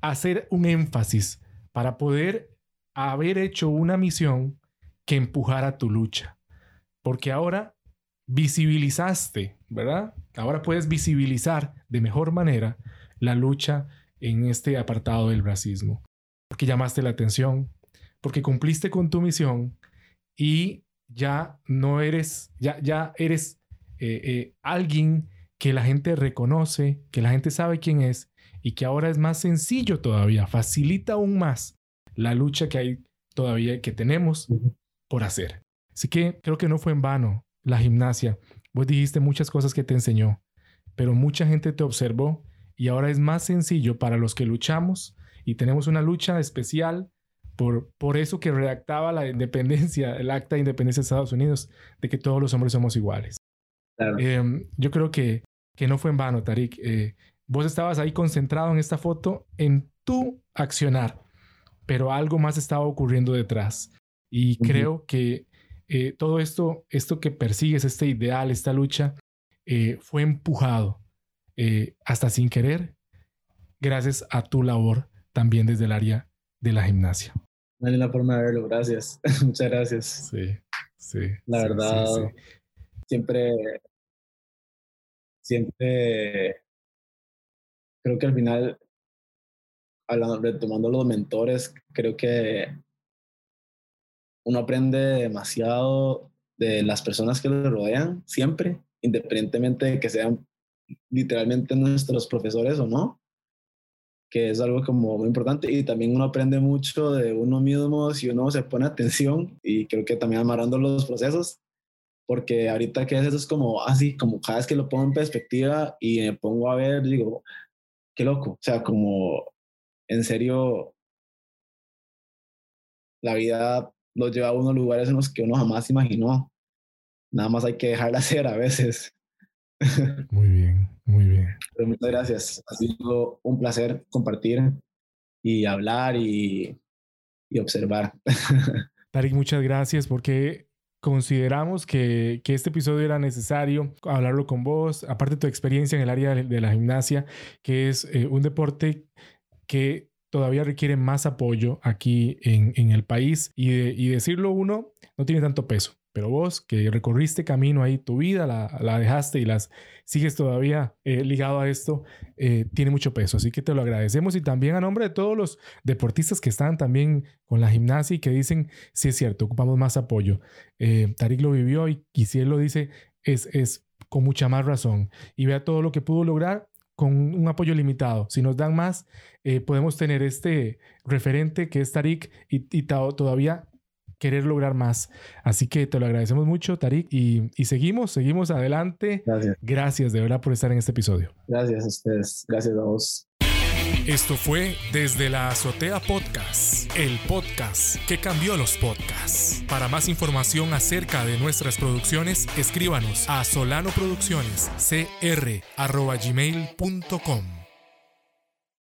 hacer un énfasis, para poder haber hecho una misión que empujara tu lucha. Porque ahora visibilizaste, ¿verdad? Ahora puedes visibilizar de mejor manera la lucha en este apartado del racismo, porque llamaste la atención, porque cumpliste con tu misión y ya no eres, ya, ya eres eh, eh, alguien que la gente reconoce, que la gente sabe quién es y que ahora es más sencillo todavía, facilita aún más la lucha que hay todavía, que tenemos por hacer. Así que creo que no fue en vano la gimnasia. Vos dijiste muchas cosas que te enseñó, pero mucha gente te observó y ahora es más sencillo para los que luchamos y tenemos una lucha especial por, por eso que redactaba la independencia, el acta de independencia de Estados Unidos, de que todos los hombres somos iguales. Em, yo creo que, que no fue en vano, Tarik. Eh, vos estabas ahí concentrado en esta foto, en tu accionar, pero algo más estaba ocurriendo detrás. Y creo que eh, todo esto, esto que persigues, este ideal, esta lucha, eh, fue empujado eh, hasta sin querer gracias a tu labor también desde el área de la gimnasia. Una forma de verlo, gracias. Muchas gracias. Sí, sí. La verdad, siempre, siempre creo que al final, hablando, retomando los mentores, creo que uno aprende demasiado de las personas que lo rodean, siempre, independientemente de que sean literalmente nuestros profesores o no, que es algo como muy importante y también uno aprende mucho de uno mismo si uno se pone atención y creo que también amarrando los procesos, porque ahorita que es eso es como así, como cada vez que lo pongo en perspectiva y me pongo a ver, digo, qué loco, o sea, como en serio, la vida los lleva a unos lugares en los que uno jamás imaginó. Nada más hay que dejarla hacer a veces. Muy bien, muy bien. muchas gracias. Ha sido un placer compartir y hablar y, y observar. Tarik, muchas gracias porque consideramos que, que, este episodio era necesario hablarlo con vos, aparte de tu experiencia en el área de, la gimnasia, que es eh, un deporte que todavía requiere más apoyo aquí en, el país y, y decirlo uno no tiene tanto peso. Pero vos que recorriste camino ahí, tu vida la, la dejaste y las sigues todavía eh, ligado a esto, eh, tiene mucho peso. Así que te lo agradecemos y también a nombre de todos los deportistas que están también con la gimnasia y que dicen, sí es cierto, ocupamos más apoyo. Eh, Tarik lo vivió y, y si él lo dice, es, es con mucha más razón. Y vea todo lo que pudo lograr con un apoyo limitado. Si nos dan más, podemos tener este referente que es Tarik y, y todavía querer lograr más. Así que te lo agradecemos mucho, Tarik, y, y seguimos, seguimos adelante. Gracias. Gracias de verdad por estar en este episodio. Gracias a ustedes, gracias a vos. Esto fue Desde la Azotea Podcast, el podcast que cambió los podcasts. Para más información acerca de nuestras producciones, escríbanos a solanoproduccionescr.gmail.com.